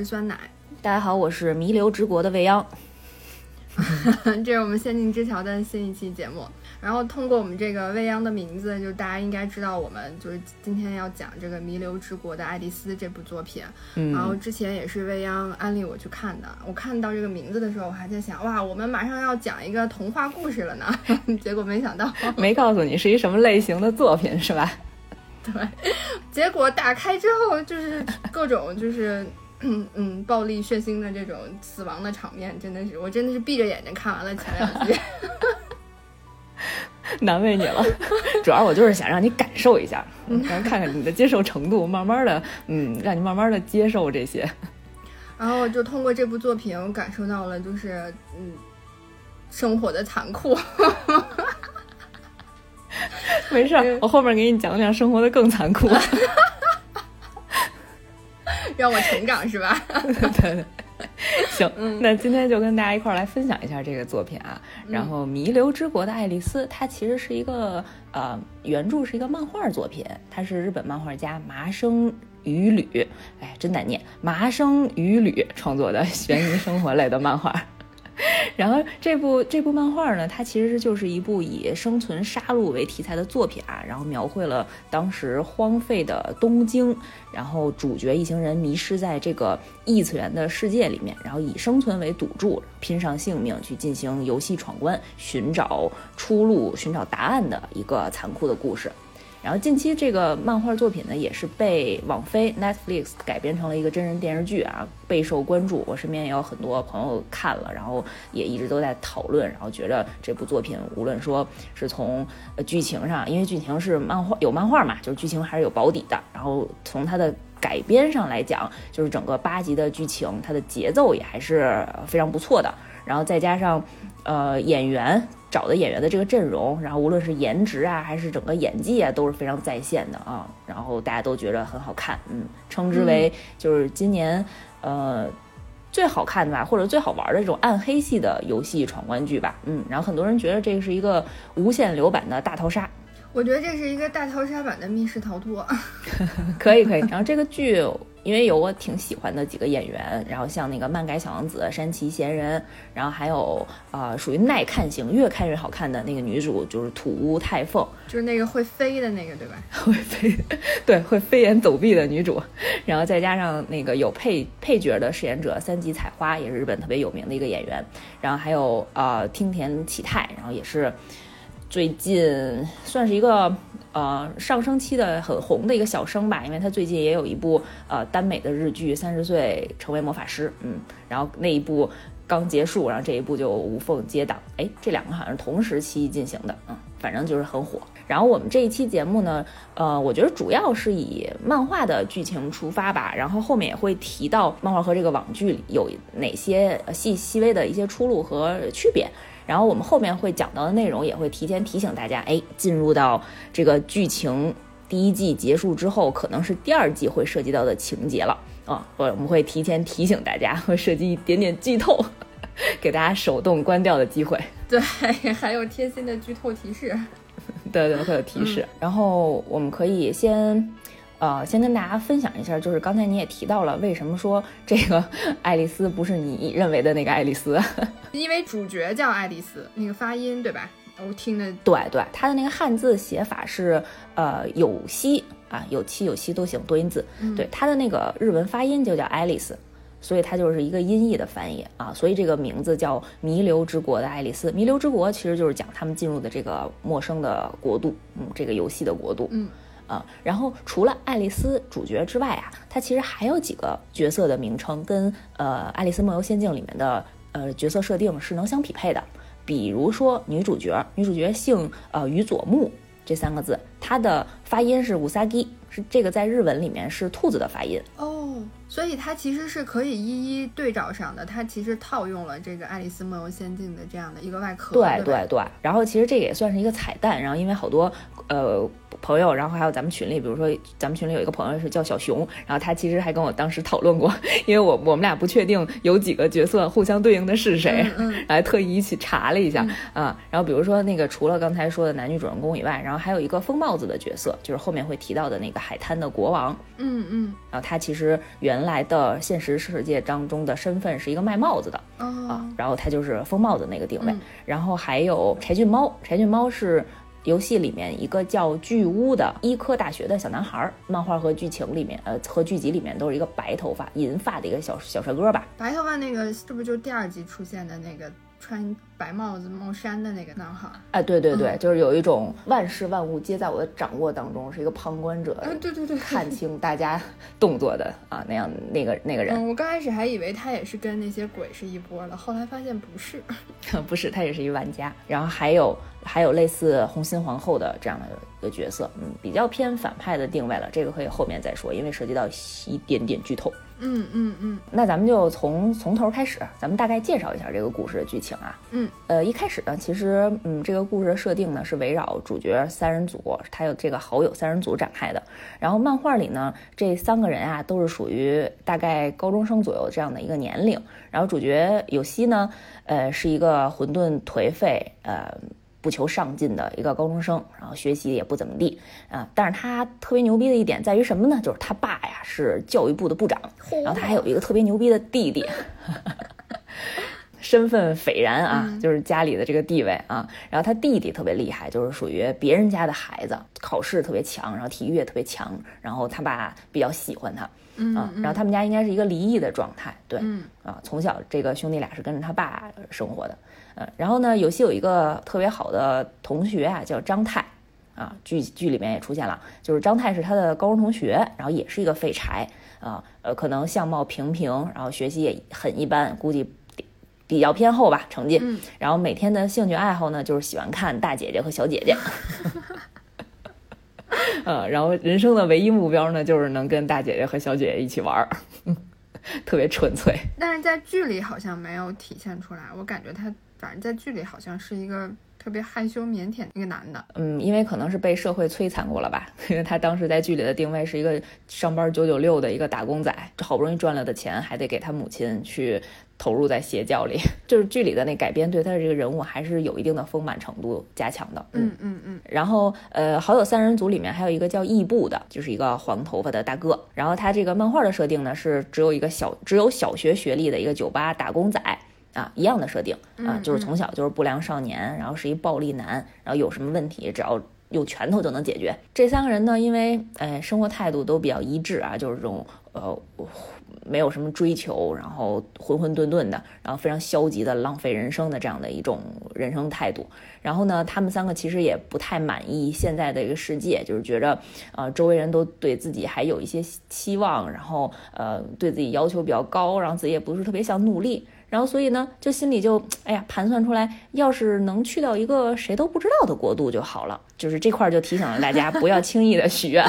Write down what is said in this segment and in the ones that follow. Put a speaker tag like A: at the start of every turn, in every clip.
A: 是酸奶。
B: 大家好，我是弥留之国的未央。
A: 这是我们仙境之桥的新一期节目。然后通过我们这个未央的名字，就大家应该知道我们就是今天要讲这个《弥留之国的爱丽丝》这部作品。
B: 嗯，
A: 然后之前也是未央安利我去看的。我看到这个名字的时候，我还在想，哇，我们马上要讲一个童话故事了呢。结果没想到，
B: 没告诉你是一什么类型的作品是吧？
A: 对。结果打开之后，就是各种就是 嗯嗯暴力血腥的这种死亡的场面，真的是我真的是闭着眼睛看完了前两集。
B: 难为你了，主要我就是想让你感受一下，然后看看你的接受程度，慢慢的，嗯，让你慢慢的接受这些。
A: 然后就通过这部作品，我感受到了就是嗯，生活的残酷。
B: 没事，我后面给你讲讲生活的更残酷。
A: 让我成长是吧？
B: 对 对。行，那今天就跟大家一块儿来分享一下这个作品啊。然后《弥留之国的爱丽丝》，它其实是一个呃原著是一个漫画作品，它是日本漫画家麻生羽吕，哎，真难念，麻生羽吕创作的悬疑生活类的漫画。然后这部这部漫画呢，它其实就是一部以生存杀戮为题材的作品啊，然后描绘了当时荒废的东京，然后主角一行人迷失在这个异次元的世界里面，然后以生存为赌注，拼上性命去进行游戏闯关，寻找出路，寻找答案的一个残酷的故事。然后近期这个漫画作品呢，也是被网飞 Netflix 改编成了一个真人电视剧啊，备受关注。我身边也有很多朋友看了，然后也一直都在讨论，然后觉得这部作品无论说是从剧情上，因为剧情是漫画有漫画嘛，就是剧情还是有保底的。然后从它的改编上来讲，就是整个八集的剧情，它的节奏也还是非常不错的。然后再加上呃演员。找的演员的这个阵容，然后无论是颜值啊，还是整个演技啊，都是非常在线的啊。然后大家都觉得很好看，嗯，称之为就是今年呃最好看的吧，或者最好玩的这种暗黑系的游戏闯关剧吧，嗯。然后很多人觉得这个是一个无限流版的大逃杀，
A: 我觉得这是一个大逃杀版的密室逃脱，
B: 可以可以。然后这个剧。因为有我挺喜欢的几个演员，然后像那个漫改小王子山崎贤人，然后还有啊属于耐看型，越看越好看的那个女主就是土屋太凤，
A: 就是那个会飞的那个对吧？
B: 会飞，对，会飞檐走壁的女主，然后再加上那个有配配角的饰演者三吉彩花，也是日本特别有名的一个演员，然后还有啊听田启太，然后也是最近算是一个。呃，上升期的很红的一个小生吧，因为他最近也有一部呃耽美的日剧《三十岁成为魔法师》，嗯，然后那一部刚结束，然后这一部就无缝接档，哎，这两个好像是同时期进行的，嗯，反正就是很火。然后我们这一期节目呢，呃，我觉得主要是以漫画的剧情出发吧，然后后面也会提到漫画和这个网剧有哪些细细微的一些出路和区别。然后我们后面会讲到的内容也会提前提醒大家，哎，进入到这个剧情第一季结束之后，可能是第二季会涉及到的情节了啊，我我们会提前提醒大家，会涉及一点点剧透，给大家手动关掉的机会。
A: 对，还有贴心的剧透提示。
B: 对对，会有提示。然后我们可以先。呃，先跟大家分享一下，就是刚才你也提到了，为什么说这个爱丽丝不是你认为的那个爱丽丝？
A: 因为主角叫爱丽丝，那个发音对吧？我听的
B: 对对，它的那个汉字写法是呃有希啊，有七有希都行，多音字。对，它的那个日文发音就叫爱丽丝，所以它就是一个音译的翻译啊。所以这个名字叫弥留之国的爱丽丝。弥留之国其实就是讲他们进入的这个陌生的国度，嗯，这个游戏的国度，
A: 嗯。
B: 啊，然后除了爱丽丝主角之外啊，它其实还有几个角色的名称跟呃《爱丽丝梦游仙境》里面的呃角色设定是能相匹配的。比如说女主角，女主角姓呃宇佐木这三个字，它的发音是乌萨基是这个在日文里面是兔子的发音
A: 哦。所以它其实是可以一一对照上的，它其实套用了这个《爱丽丝梦游仙境》的这样的一个外壳。
B: 对对对，然后其实这也算是一个彩蛋，然后因为好多呃。朋友，然后还有咱们群里，比如说咱们群里有一个朋友是叫小熊，然后他其实还跟我当时讨论过，因为我我们俩不确定有几个角色互相对应的是谁，来特意一起查了一下啊。然后比如说那个除了刚才说的男女主人公以外，然后还有一个疯帽子的角色，就是后面会提到的那个海滩的国王，
A: 嗯嗯。
B: 然后他其实原原来的现实世界当中的身份是一个卖帽子的啊，然后他就是疯帽子那个定位。然后还有柴郡猫，柴郡猫是游戏里面一个叫巨乌的医科大学的小男孩，漫画和剧情里面，呃，和剧集里面都是一个白头发、银发的一个小小帅哥吧。
A: 白头发那个是不是就是第二集出现的那个？穿白帽子帽衫的那个男孩，
B: 哎，对对对，就是有一种万事万物皆在我的掌握当中，是一个旁观者，嗯
A: 对对对，
B: 看清大家动作的啊，那样那个那个人。
A: 我刚开始还以为他也是跟那些鬼是一波的，后来发现不是，
B: 不是，他也是一玩家。然后还有还有类似红心皇后的这样的一个角色，嗯，比较偏反派的定位了，这个可以后面再说，因为涉及到一点点剧透。
A: 嗯嗯嗯，
B: 那咱们就从从头开始，咱们大概介绍一下这个故事的剧情啊。
A: 嗯，
B: 呃，一开始呢，其实嗯，这个故事的设定呢是围绕主角三人组，他有这个好友三人组展开的。然后漫画里呢，这三个人啊都是属于大概高中生左右这样的一个年龄。然后主角有希呢，呃，是一个混沌颓废，呃。不求上进的一个高中生，然后学习也不怎么地啊，但是他特别牛逼的一点在于什么呢？就是他爸呀是教育部的部长，然后他还有一个特别牛逼的弟弟，身份斐然啊，就是家里的这个地位啊。然后他弟弟特别厉害，就是属于别人家的孩子，考试特别强，然后体育也特别强，然后他爸比较喜欢他，
A: 啊，
B: 然后他们家应该是一个离异的状态，对，啊，从小这个兄弟俩是跟着他爸生活的。然后呢，有戏有一个特别好的同学啊，叫张泰，啊，剧剧里面也出现了，就是张泰是他的高中同学，然后也是一个废柴啊，呃，可能相貌平平，然后学习也很一般，估计比较偏后吧，成绩。然后每天的兴趣爱好呢，就是喜欢看大姐姐和小姐姐。呃，然后人生的唯一目标呢，就是能跟大姐姐和小姐姐一起玩儿。特别纯粹，
A: 但是在剧里好像没有体现出来。我感觉他反正在剧里好像是一个特别害羞腼腆一个男的。
B: 嗯，因为可能是被社会摧残过了吧。因为他当时在剧里的定位是一个上班九九六的一个打工仔，好不容易赚了的钱还得给他母亲去。投入在邪教里，就是剧里的那改编，对他的这个人物还是有一定的丰满程度加强的。
A: 嗯嗯嗯。
B: 然后，呃，好友三人组里面还有一个叫异步的，就是一个黄头发的大哥。然后他这个漫画的设定呢，是只有一个小只有小学学历的一个酒吧打工仔啊，一样的设定啊，就是从小就是不良少年，然后是一暴力男，然后有什么问题只要有拳头就能解决。这三个人呢，因为呃生活态度都比较一致啊，就是这种呃。没有什么追求，然后混混沌沌的，然后非常消极的浪费人生的这样的一种人生态度。然后呢，他们三个其实也不太满意现在的一个世界，就是觉着，呃，周围人都对自己还有一些期望，然后呃，对自己要求比较高，然后自己也不是特别想努力。然后所以呢，就心里就 哎呀盘算出来，要是能去到一个谁都不知道的国度就好了。就是这块就提醒了大家，不要轻易的许愿，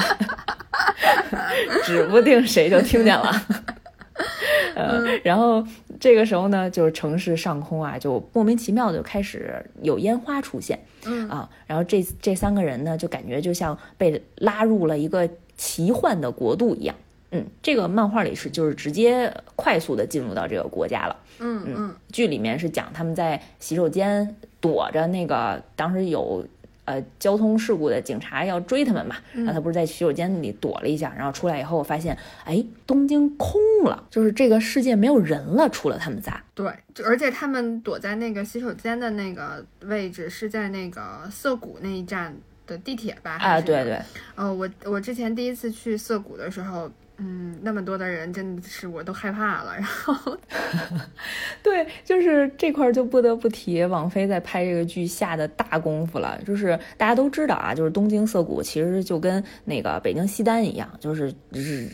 B: 指不定谁就听见了。呃，然后这个时候呢，就是城市上空啊，就莫名其妙的就开始有烟花出现，
A: 嗯。
B: 啊，然后这这三个人呢，就感觉就像被拉入了一个奇幻的国度一样，嗯，这个漫画里是就是直接快速的进入到这个国家了，
A: 嗯嗯，
B: 剧里面是讲他们在洗手间躲着那个当时有。呃，交通事故的警察要追他们嘛，然后他不是在洗手间里躲了一下，然后出来以后发现，哎，东京空了，就是这个世界没有人了，除了他们仨。
A: 对，就而且他们躲在那个洗手间的那个位置是在那个涩谷那一站的地铁吧？
B: 啊，对对。
A: 哦，我我之前第一次去涩谷的时候。嗯，那么多的人，真的是我都害怕了。然后
B: 对，就是这块就不得不提王菲在拍这个剧下的大功夫了。就是大家都知道啊，就是东京涩谷其实就跟那个北京西单一样，就是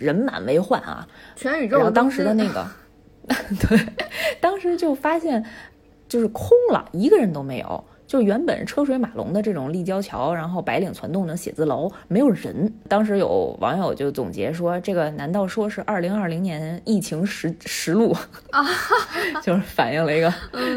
B: 人满为患啊，
A: 全宇宙。
B: 然后当时的那个，对，当时就发现就是空了，一个人都没有。就原本车水马龙的这种立交桥，然后白领攒动的写字楼，没有人。当时有网友就总结说：“这个难道说是二零二零年疫情实实录
A: 啊？
B: 就是反映了一个，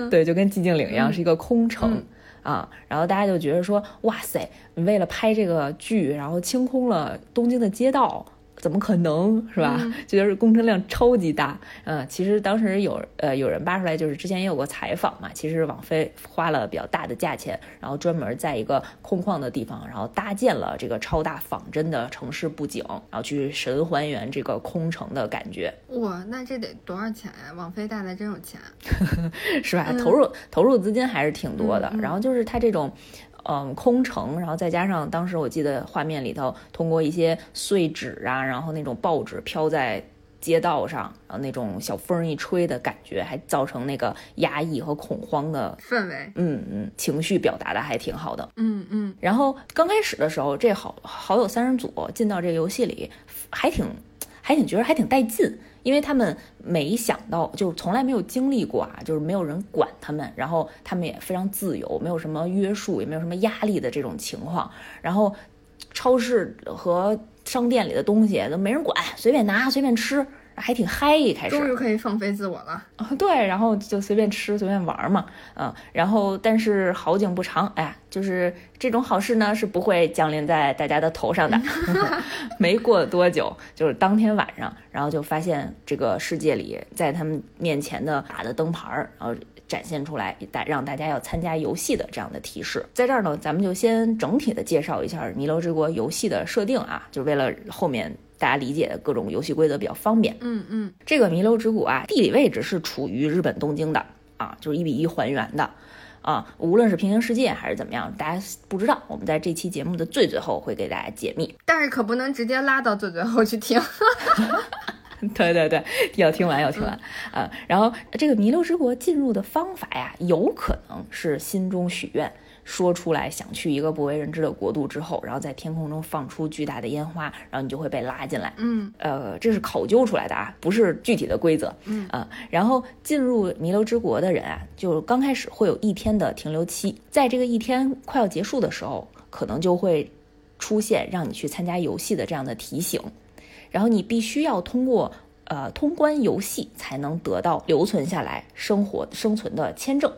B: 对，就跟寂静岭一样，是一个空城啊。然后大家就觉得说：哇塞，为了拍这个剧，然后清空了东京的街道。”怎么可能是吧？就觉得工程量超级大。嗯，其实当时有呃有人扒出来，就是之前也有过采访嘛。其实网飞花了比较大的价钱，然后专门在一个空旷的地方，然后搭建了这个超大仿真的城市布景，然后去神还原这个空城的感觉。
A: 哇，那这得多少钱呀？网飞大的真有钱，
B: 是吧？投入投入资金还是挺多的。然后就是它这种。嗯，空城，然后再加上当时我记得画面里头，通过一些碎纸啊，然后那种报纸飘在街道上，然后那种小风一吹的感觉，还造成那个压抑和恐慌的
A: 氛围。
B: 嗯嗯，情绪表达的还挺好的。
A: 嗯嗯。
B: 然后刚开始的时候，这好好友三人组进到这个游戏里，还挺还挺觉得还挺带劲。因为他们没想到，就是从来没有经历过啊，就是没有人管他们，然后他们也非常自由，没有什么约束，也没有什么压力的这种情况。然后，超市和商店里的东西都没人管，随便拿，随便吃。还挺嗨，一开始
A: 终于可以放飞自我了啊！
B: 对，然后就随便吃随便玩嘛，嗯，然后但是好景不长，哎呀，就是这种好事呢是不会降临在大家的头上的。没过多久，就是当天晚上，然后就发现这个世界里在他们面前的大的灯牌儿，然后展现出来大让大家要参加游戏的这样的提示。在这儿呢，咱们就先整体的介绍一下《弥留之国》游戏的设定啊，就为了后面。大家理解的各种游戏规则比较方便。
A: 嗯嗯，
B: 这个弥留之谷啊，地理位置是处于日本东京的啊，就是一比一还原的啊。无论是平行世界还是怎么样，大家不知道，我们在这期节目的最最后会给大家解密。
A: 但是可不能直接拉到最最后去听。
B: 对对对，要听完要听完啊。然后这个弥留之国进入的方法呀，有可能是心中许愿。说出来想去一个不为人知的国度之后，然后在天空中放出巨大的烟花，然后你就会被拉进来。
A: 嗯，
B: 呃，这是考究出来的啊，不是具体的规则。
A: 嗯
B: 啊，然后进入弥留之国的人啊，就刚开始会有一天的停留期，在这个一天快要结束的时候，可能就会出现让你去参加游戏的这样的提醒，然后你必须要通过呃通关游戏才能得到留存下来生活生存的签证。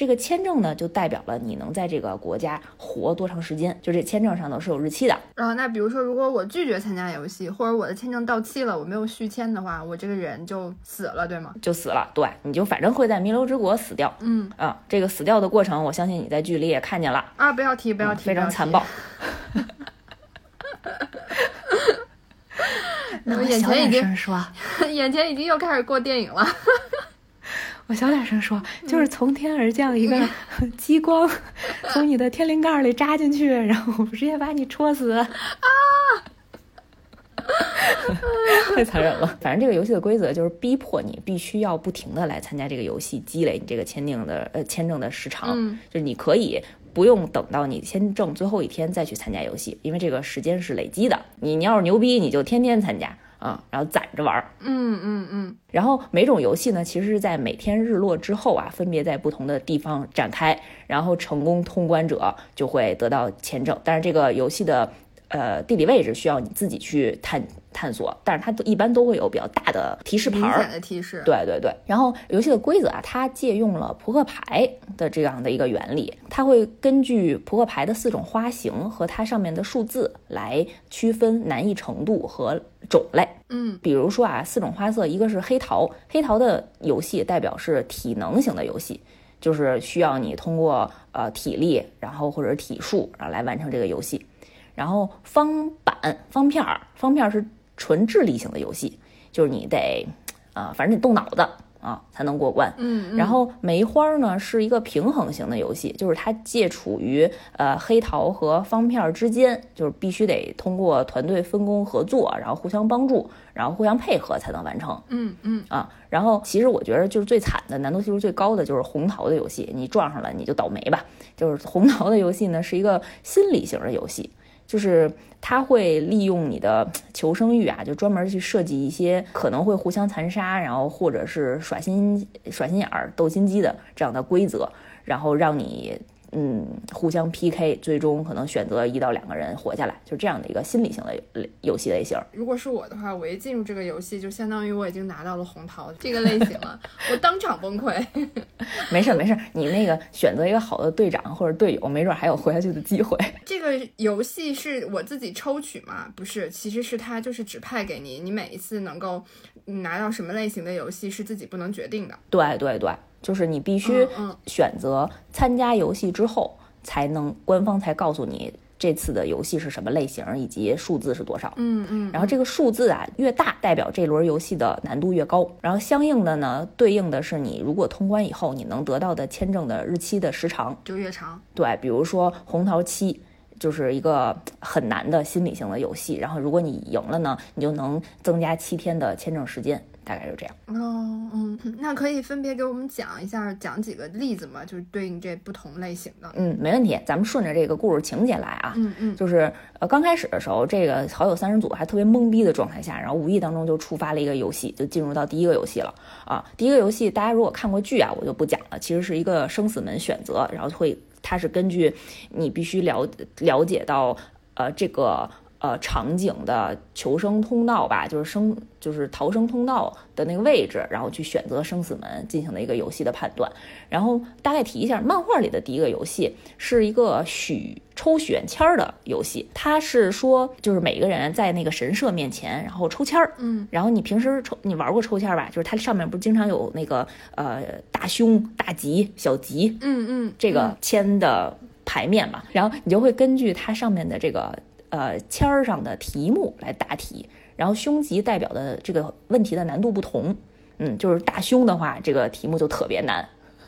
B: 这个签证呢，就代表了你能在这个国家活多长时间，就这签证上头是有日期的。
A: 啊，那比如说，如果我拒绝参加游戏，或者我的签证到期了，我没有续签的话，我这个人就死了，对吗？
B: 就死了，对，你就反正会在弥留之国死掉。
A: 嗯
B: 啊，这个死掉的过程，我相信你在剧里也看见了
A: 啊，不要提，不要提，
B: 非常残暴。
A: 那我眼前已经
B: 说，
A: 眼前已经又开始过电影了。
B: 我小点声说，就是从天而降一个 激光，从你的天灵盖里扎进去，然后直接把你戳死啊！太残忍了。反正这个游戏的规则就是逼迫你必须要不停的来参加这个游戏，积累你这个签订的呃签证的时长。嗯就是你可以不用等到你签证最后一天再去参加游戏，因为这个时间是累积的。你你要是牛逼，你就天天参加。啊，然后攒着玩儿，
A: 嗯嗯嗯，
B: 然后每种游戏呢，其实是在每天日落之后啊，分别在不同的地方展开，然后成功通关者就会得到签证。但是这个游戏的呃地理位置需要你自己去探探索，但是它都一般都会有比较大的提示牌
A: 儿，的提示。
B: 对对对，然后游戏的规则啊，它借用了扑克牌的这样的一个原理，它会根据扑克牌的四种花型和它上面的数字来区分难易程度和。种类，
A: 嗯，
B: 比如说啊，四种花色，一个是黑桃，黑桃的游戏代表是体能型的游戏，就是需要你通过呃体力，然后或者体术，然后来完成这个游戏。然后方板、方片儿，方片儿是纯智力型的游戏，就是你得啊，反正得动脑子。啊，才能过关。
A: 嗯，
B: 然后梅花呢是一个平衡型的游戏，就是它介处于呃黑桃和方片之间，就是必须得通过团队分工合作，然后互相帮助，然后互相配合才能完成。
A: 嗯嗯
B: 啊，然后其实我觉得就是最惨的难度系数最高的就是红桃的游戏，你撞上了你就倒霉吧。就是红桃的游戏呢是一个心理型的游戏。就是他会利用你的求生欲啊，就专门去设计一些可能会互相残杀，然后或者是耍心耍心眼儿、斗心机的这样的规则，然后让你嗯，互相 PK，最终可能选择一到两个人活下来，就这样的一个心理型的游戏类型。
A: 如果是我的话，我一进入这个游戏，就相当于我已经拿到了红桃这个类型了，我当场崩溃。
B: 没事没事，你那个选择一个好的队长或者队友，没准还有活下去的机会。
A: 这个游戏是我自己抽取吗？不是，其实是它就是指派给你，你每一次能够拿到什么类型的游戏是自己不能决定的。
B: 对对对。就是你必须选择参加游戏之后，才能官方才告诉你这次的游戏是什么类型以及数字是多少。
A: 嗯嗯。
B: 然后这个数字啊越大，代表这轮游戏的难度越高。然后相应的呢，对应的是你如果通关以后，你能得到的签证的日期的时长
A: 就越长。
B: 对，比如说红桃七就是一个很难的心理性的游戏，然后如果你赢了呢，你就能增加七天的签证时间。大概就这样
A: 哦，嗯，那可以分别给我们讲一下，讲几个例子吗？就是对应这不同类型的。
B: 嗯，没问题，咱们顺着这个故事情节来啊。
A: 嗯嗯，
B: 就是呃，刚开始的时候，这个好友三人组还特别懵逼的状态下，然后无意当中就触发了一个游戏，就进入到第一个游戏了啊。第一个游戏大家如果看过剧啊，我就不讲了，其实是一个生死门选择，然后会它是根据你必须了了解到呃这个。呃，场景的求生通道吧，就是生就是逃生通道的那个位置，然后去选择生死门进行了一个游戏的判断。然后大概提一下，漫画里的第一个游戏是一个许抽选签儿的游戏。它是说，就是每个人在那个神社面前，然后抽签儿。
A: 嗯。
B: 然后你平时抽，你玩过抽签吧？就是它上面不是经常有那个呃大凶、大吉、小吉。
A: 嗯嗯。
B: 这个签的牌面嘛，然后你就会根据它上面的这个。呃，签儿上的题目来答题，然后凶吉代表的这个问题的难度不同。嗯，就是大凶的话，这个题目就特别难；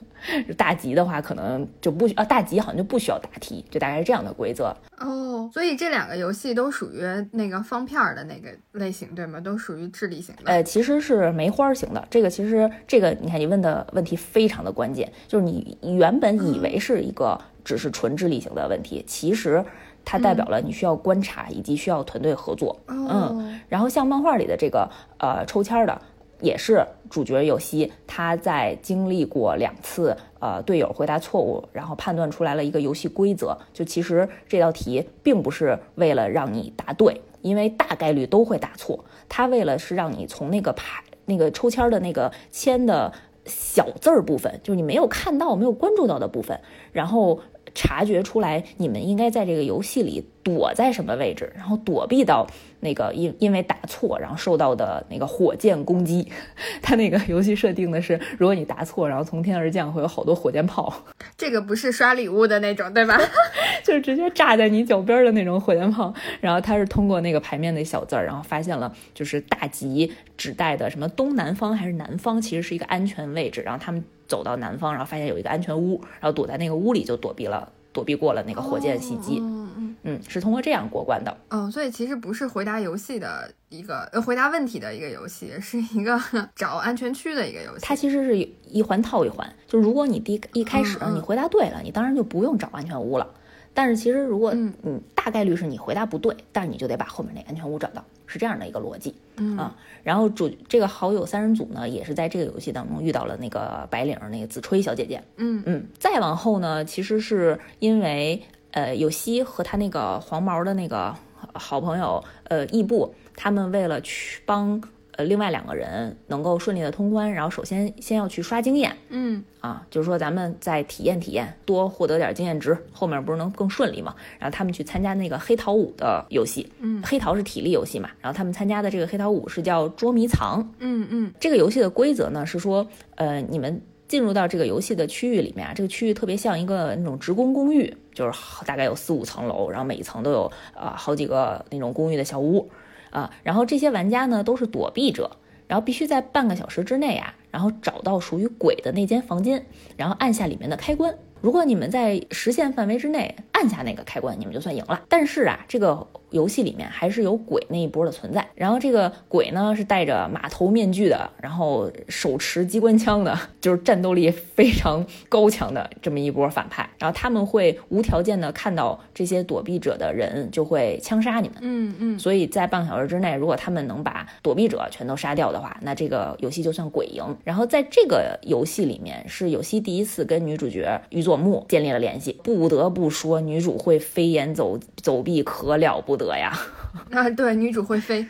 B: 大吉的话，可能就不啊，大吉好像就不需要答题，就大概是这样的规则。
A: 哦，所以这两个游戏都属于那个方片儿的那个类型，对吗？都属于智力型的。
B: 呃，其实是梅花型的。这个其实这个，你看你问的问题非常的关键，就是你原本以为是一个只是纯智力型的问题，其实。它代表了你需要观察以及需要团队合作，嗯，然后像漫画里的这个呃抽签的，也是主角有希，他在经历过两次呃队友回答错误，然后判断出来了一个游戏规则，就其实这道题并不是为了让你答对，因为大概率都会答错，他为了是让你从那个牌那个抽签的那个签的小字儿部分，就是你没有看到没有关注到的部分，然后。察觉出来，你们应该在这个游戏里躲在什么位置，然后躲避到那个因因为打错然后受到的那个火箭攻击。他那个游戏设定的是，如果你答错，然后从天而降会有好多火箭炮。
A: 这个不是刷礼物的那种，对吧？
B: 就是直接炸在你脚边的那种火箭炮。然后他是通过那个牌面的小字儿，然后发现了就是大吉指代的什么东南方还是南方，其实是一个安全位置。然后他们。走到南方，然后发现有一个安全屋，然后躲在那个屋里就躲避了，躲避过了那个火箭袭击。
A: 嗯嗯
B: 嗯，是通过这样过关的。
A: 嗯，所以其实不是回答游戏的一个呃回答问题的一个游戏，是一个 找安全区的一个游戏。
B: 它其实是一环套一环，就如果你第一开始你回答对了，你当然就不用找安全屋了。但是其实如果嗯大概率是你回答不对，但是你就得把后面那安全屋找到，是这样的一个逻辑。
A: 嗯
B: 啊，然后主这个好友三人组呢，也是在这个游戏当中遇到了那个白领那个子吹小姐姐。
A: 嗯
B: 嗯，再往后呢，其实是因为呃有希和他那个黄毛的那个好朋友呃义布，他们为了去帮。呃，另外两个人能够顺利的通关，然后首先先要去刷经验，
A: 嗯。
B: 啊，就是说咱们再体验体验，多获得点经验值，后面不是能更顺利吗？然后他们去参加那个黑桃五的游戏，
A: 嗯，
B: 黑桃是体力游戏嘛，然后他们参加的这个黑桃五是叫捉迷藏，
A: 嗯嗯，
B: 这个游戏的规则呢是说，呃，你们进入到这个游戏的区域里面啊，这个区域特别像一个那种职工公寓，就是大概有四五层楼，然后每一层都有啊好几个那种公寓的小屋。啊，然后这些玩家呢都是躲避者，然后必须在半个小时之内啊，然后找到属于鬼的那间房间，然后按下里面的开关。如果你们在时限范围之内按下那个开关，你们就算赢了。但是啊，这个。游戏里面还是有鬼那一波的存在，然后这个鬼呢是戴着马头面具的，然后手持机关枪的，就是战斗力非常高强的这么一波反派。然后他们会无条件的看到这些躲避者的人，就会枪杀你们。
A: 嗯嗯。
B: 所以在半个小时之内，如果他们能把躲避者全都杀掉的话，那这个游戏就算鬼赢。然后在这个游戏里面，是有希第一次跟女主角玉作佐木建立了联系。不得不说，女主会飞檐走走壁可了不得呀！
A: 啊，对，女主会飞，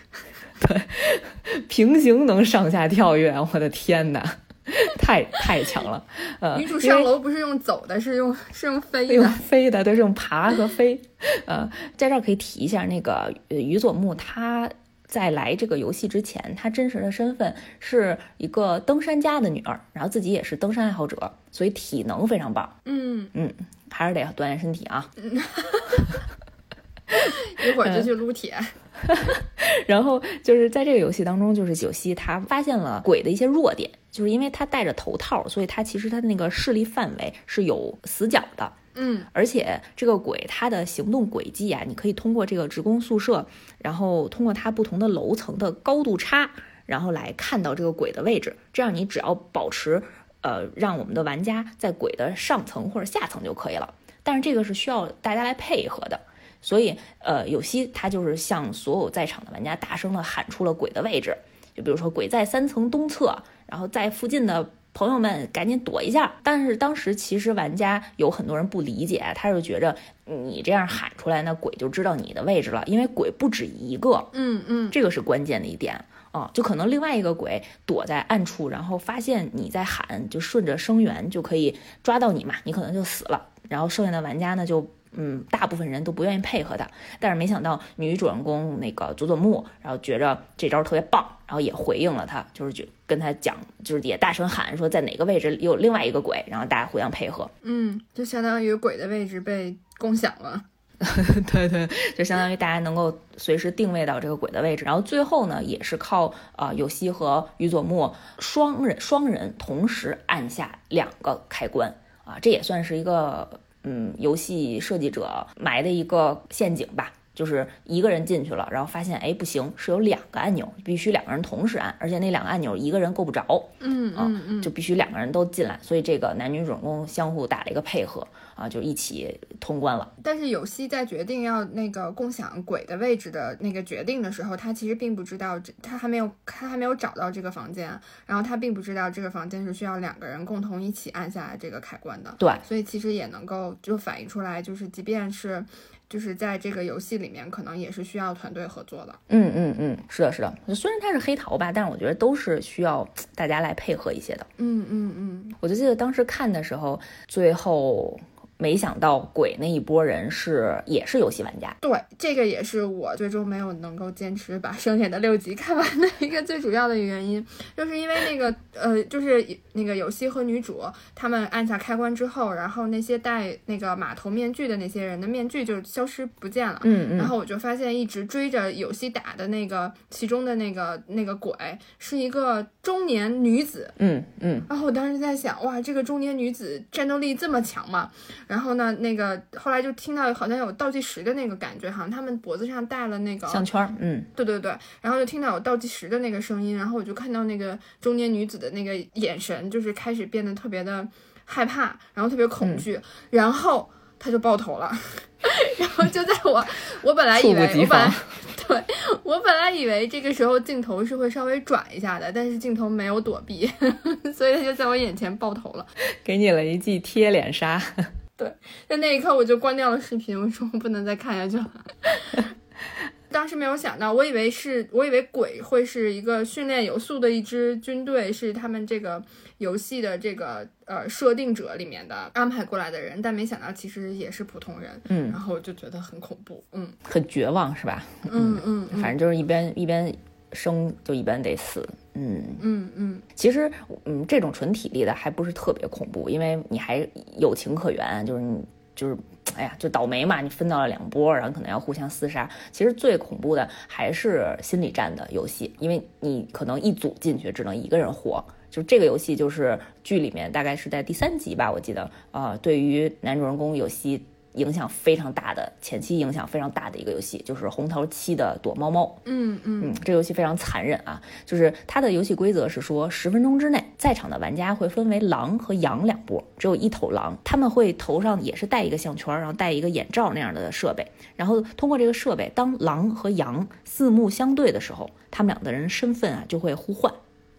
B: 对，平行能上下跳跃，我的天哪！太太强了，呃，
A: 女主上楼不是用走的，是用是用飞的，
B: 用飞的，对，是用爬和飞。呃，在这儿可以提一下，那个于佐木他在来这个游戏之前，她真实的身份是一个登山家的女儿，然后自己也是登山爱好者，所以体能非常棒。
A: 嗯
B: 嗯，还是得锻炼身体啊。
A: 一会儿就去撸铁。
B: 然后就是在这个游戏当中，就是九溪他发现了鬼的一些弱点。就是因为他戴着头套，所以他其实他的那个视力范围是有死角的。
A: 嗯，
B: 而且这个鬼它的行动轨迹啊，你可以通过这个职工宿舍，然后通过它不同的楼层的高度差，然后来看到这个鬼的位置。这样你只要保持呃，让我们的玩家在鬼的上层或者下层就可以了。但是这个是需要大家来配合的。所以呃，有希他就是向所有在场的玩家大声的喊出了鬼的位置。就比如说鬼在三层东侧，然后在附近的朋友们赶紧躲一下。但是当时其实玩家有很多人不理解，他就觉着你这样喊出来，那鬼就知道你的位置了，因为鬼不止一个。
A: 嗯嗯，
B: 这个是关键的一点啊，就可能另外一个鬼躲在暗处，然后发现你在喊，就顺着声源就可以抓到你嘛，你可能就死了。然后剩下的玩家呢就。嗯，大部分人都不愿意配合他，但是没想到女主人公那个佐佐木，然后觉着这招特别棒，然后也回应了他，就是就跟他讲，就是也大声喊说在哪个位置有另外一个鬼，然后大家互相配合。
A: 嗯，就相当于鬼的位置被共享了。
B: 对对，就相当于大家能够随时定位到这个鬼的位置，然后最后呢，也是靠啊有希和宇佐木双人双人同时按下两个开关啊，这也算是一个。嗯，游戏设计者埋的一个陷阱吧，就是一个人进去了，然后发现哎不行，是有两个按钮，必须两个人同时按，而且那两个按钮一个人够不着，
A: 嗯嗯嗯，
B: 就必须两个人都进来，所以这个男女主人公相互打了一个配合。啊，就一起通关了。
A: 但是有希在决定要那个共享鬼的位置的那个决定的时候，他其实并不知道，他还没有他还没有找到这个房间，然后他并不知道这个房间是需要两个人共同一起按下来这个开关的。
B: 对，
A: 所以其实也能够就反映出来，就是即便是就是在这个游戏里面，可能也是需要团队合作的。
B: 嗯嗯嗯，是的，是的。虽然它是黑桃吧，但是我觉得都是需要大家来配合一些的。
A: 嗯嗯嗯，
B: 我就记得当时看的时候，最后。没想到鬼那一波人是也是游戏玩家，
A: 对，这个也是我最终没有能够坚持把剩下的六集看完的一个最主要的原因，就是因为那个呃，就是那个游戏和女主他们按下开关之后，然后那些戴那个马头面具的那些人的面具就消失不见了，
B: 嗯嗯，
A: 然后我就发现一直追着游戏打的那个其中的那个那个鬼是一个中年女子，
B: 嗯嗯，
A: 然后我当时在想，哇，这个中年女子战斗力这么强吗？然后呢，那个后来就听到好像有倒计时的那个感觉，好像他们脖子上戴了那个
B: 项圈，嗯，
A: 对对对，然后就听到有倒计时的那个声音，然后我就看到那个中年女子的那个眼神，就是开始变得特别的害怕，然后特别恐惧，然后她就爆头了，然后就在我我本来以为我本来对我本来以为这个时候镜头是会稍微转一下的，但是镜头没有躲避，所以他就在我眼前爆头了，
B: 给你了一记贴脸杀。
A: 对，在那一刻我就关掉了视频，我说我不能再看下去了。当时没有想到，我以为是，我以为鬼会是一个训练有素的一支军队，是他们这个游戏的这个呃设定者里面的安排过来的人，但没想到其实也是普通人。
B: 嗯，
A: 然后我就觉得很恐怖，嗯，
B: 很绝望是吧？
A: 嗯嗯，
B: 反正就是一边一边生就一般得死。
A: 嗯嗯嗯，
B: 其实嗯，这种纯体力的还不是特别恐怖，因为你还有情可原，就是你就是，哎呀，就倒霉嘛，你分到了两波，然后可能要互相厮杀。其实最恐怖的还是心理战的游戏，因为你可能一组进去只能一个人活。就这个游戏就是剧里面大概是在第三集吧，我记得啊，对于男主人公有希。影响非常大的前期影响非常大的一个游戏，就是《红桃七》的躲猫猫。
A: 嗯嗯
B: 嗯，这游戏非常残忍啊！就是它的游戏规则是说，十分钟之内，在场的玩家会分为狼和羊两波，只有一头狼，他们会头上也是戴一个项圈，然后戴一个眼罩那样的设备，然后通过这个设备，当狼和羊四目相对的时候，他们两个人身份啊就会互换。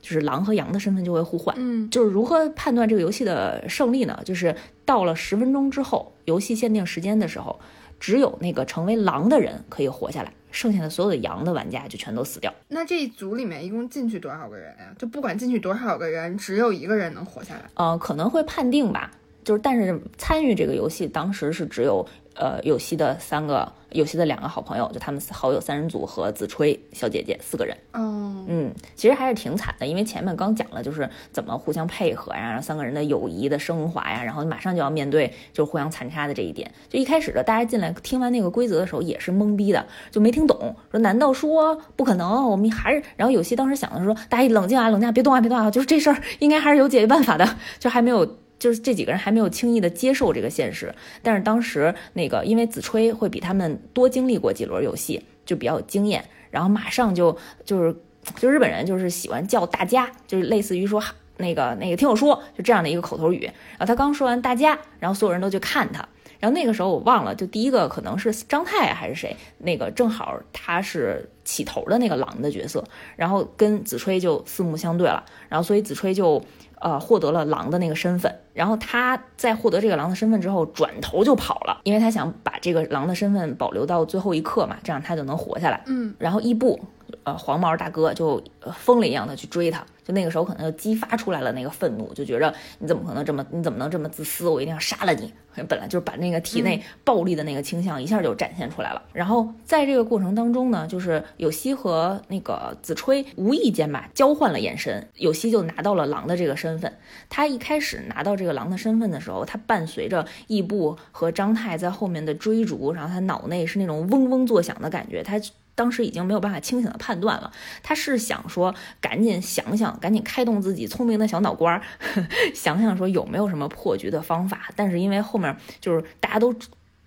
B: 就是狼和羊的身份就会互换。
A: 嗯，
B: 就是如何判断这个游戏的胜利呢？就是到了十分钟之后，游戏限定时间的时候，只有那个成为狼的人可以活下来，剩下的所有的羊的玩家就全都死掉。
A: 那这一组里面一共进去多少个人呀？就不管进去多少个人，只有一个人能活下来。
B: 呃，可能会判定吧，就是但是参与这个游戏当时是只有呃有戏的三个，有戏的两个好朋友，就他们好友三人组和子吹小姐姐四个人。
A: 嗯，
B: 嗯，其实还是挺惨的，因为前面刚讲了，就是怎么互相配合呀，然后三个人的友谊的升华呀，然后马上就要面对就是互相残杀的这一点。就一开始的大家进来听完那个规则的时候也是懵逼的，就没听懂，说难道说不可能？我们还是……然后有希当时想的是说，大家冷静啊，冷静啊，别动啊，别动啊，就是这事儿应该还是有解决办法的，就还没有。就是这几个人还没有轻易的接受这个现实，但是当时那个因为子吹会比他们多经历过几轮游戏，就比较有经验，然后马上就就是就日本人就是喜欢叫大家，就是类似于说那个那个听我说，就这样的一个口头语。然后他刚说完大家，然后所有人都去看他。然后那个时候我忘了，就第一个可能是张泰还是谁，那个正好他是起头的那个狼的角色，然后跟子吹就四目相对了，然后所以子吹就。呃，获得了狼的那个身份，然后他在获得这个狼的身份之后，转头就跑了，因为他想把这个狼的身份保留到最后一刻嘛，这样他就能活下来。
A: 嗯，
B: 然后伊布，呃，黄毛大哥就疯了一样的去追他，就那个时候可能就激发出来了那个愤怒，就觉着你怎么可能这么，你怎么能这么自私？我一定要杀了你！本来就是把那个体内暴力的那个倾向一下就展现出来了。然后在这个过程当中呢，就是有希和那个子吹无意间吧交换了眼神，有希就拿到了狼的这个身份。他一开始拿到这个狼的身份的时候，他伴随着义布和张泰在后面的追逐，然后他脑内是那种嗡嗡作响的感觉，他。当时已经没有办法清醒的判断了，他是想说赶紧想想，赶紧开动自己聪明的小脑瓜儿，想想说有没有什么破局的方法。但是因为后面就是大家都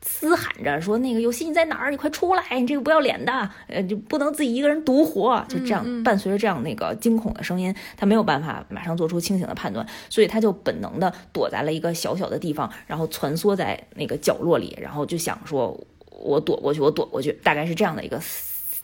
B: 嘶喊着说那个游戏你在哪儿？你快出来！你这个不要脸的，呃，就不能自己一个人独活。就这样伴随着这样那个惊恐的声音，他没有办法马上做出清醒的判断，所以他就本能的躲在了一个小小的地方，然后蜷缩在那个角落里，然后就想说我躲过去，我躲过去，大概是这样的一个。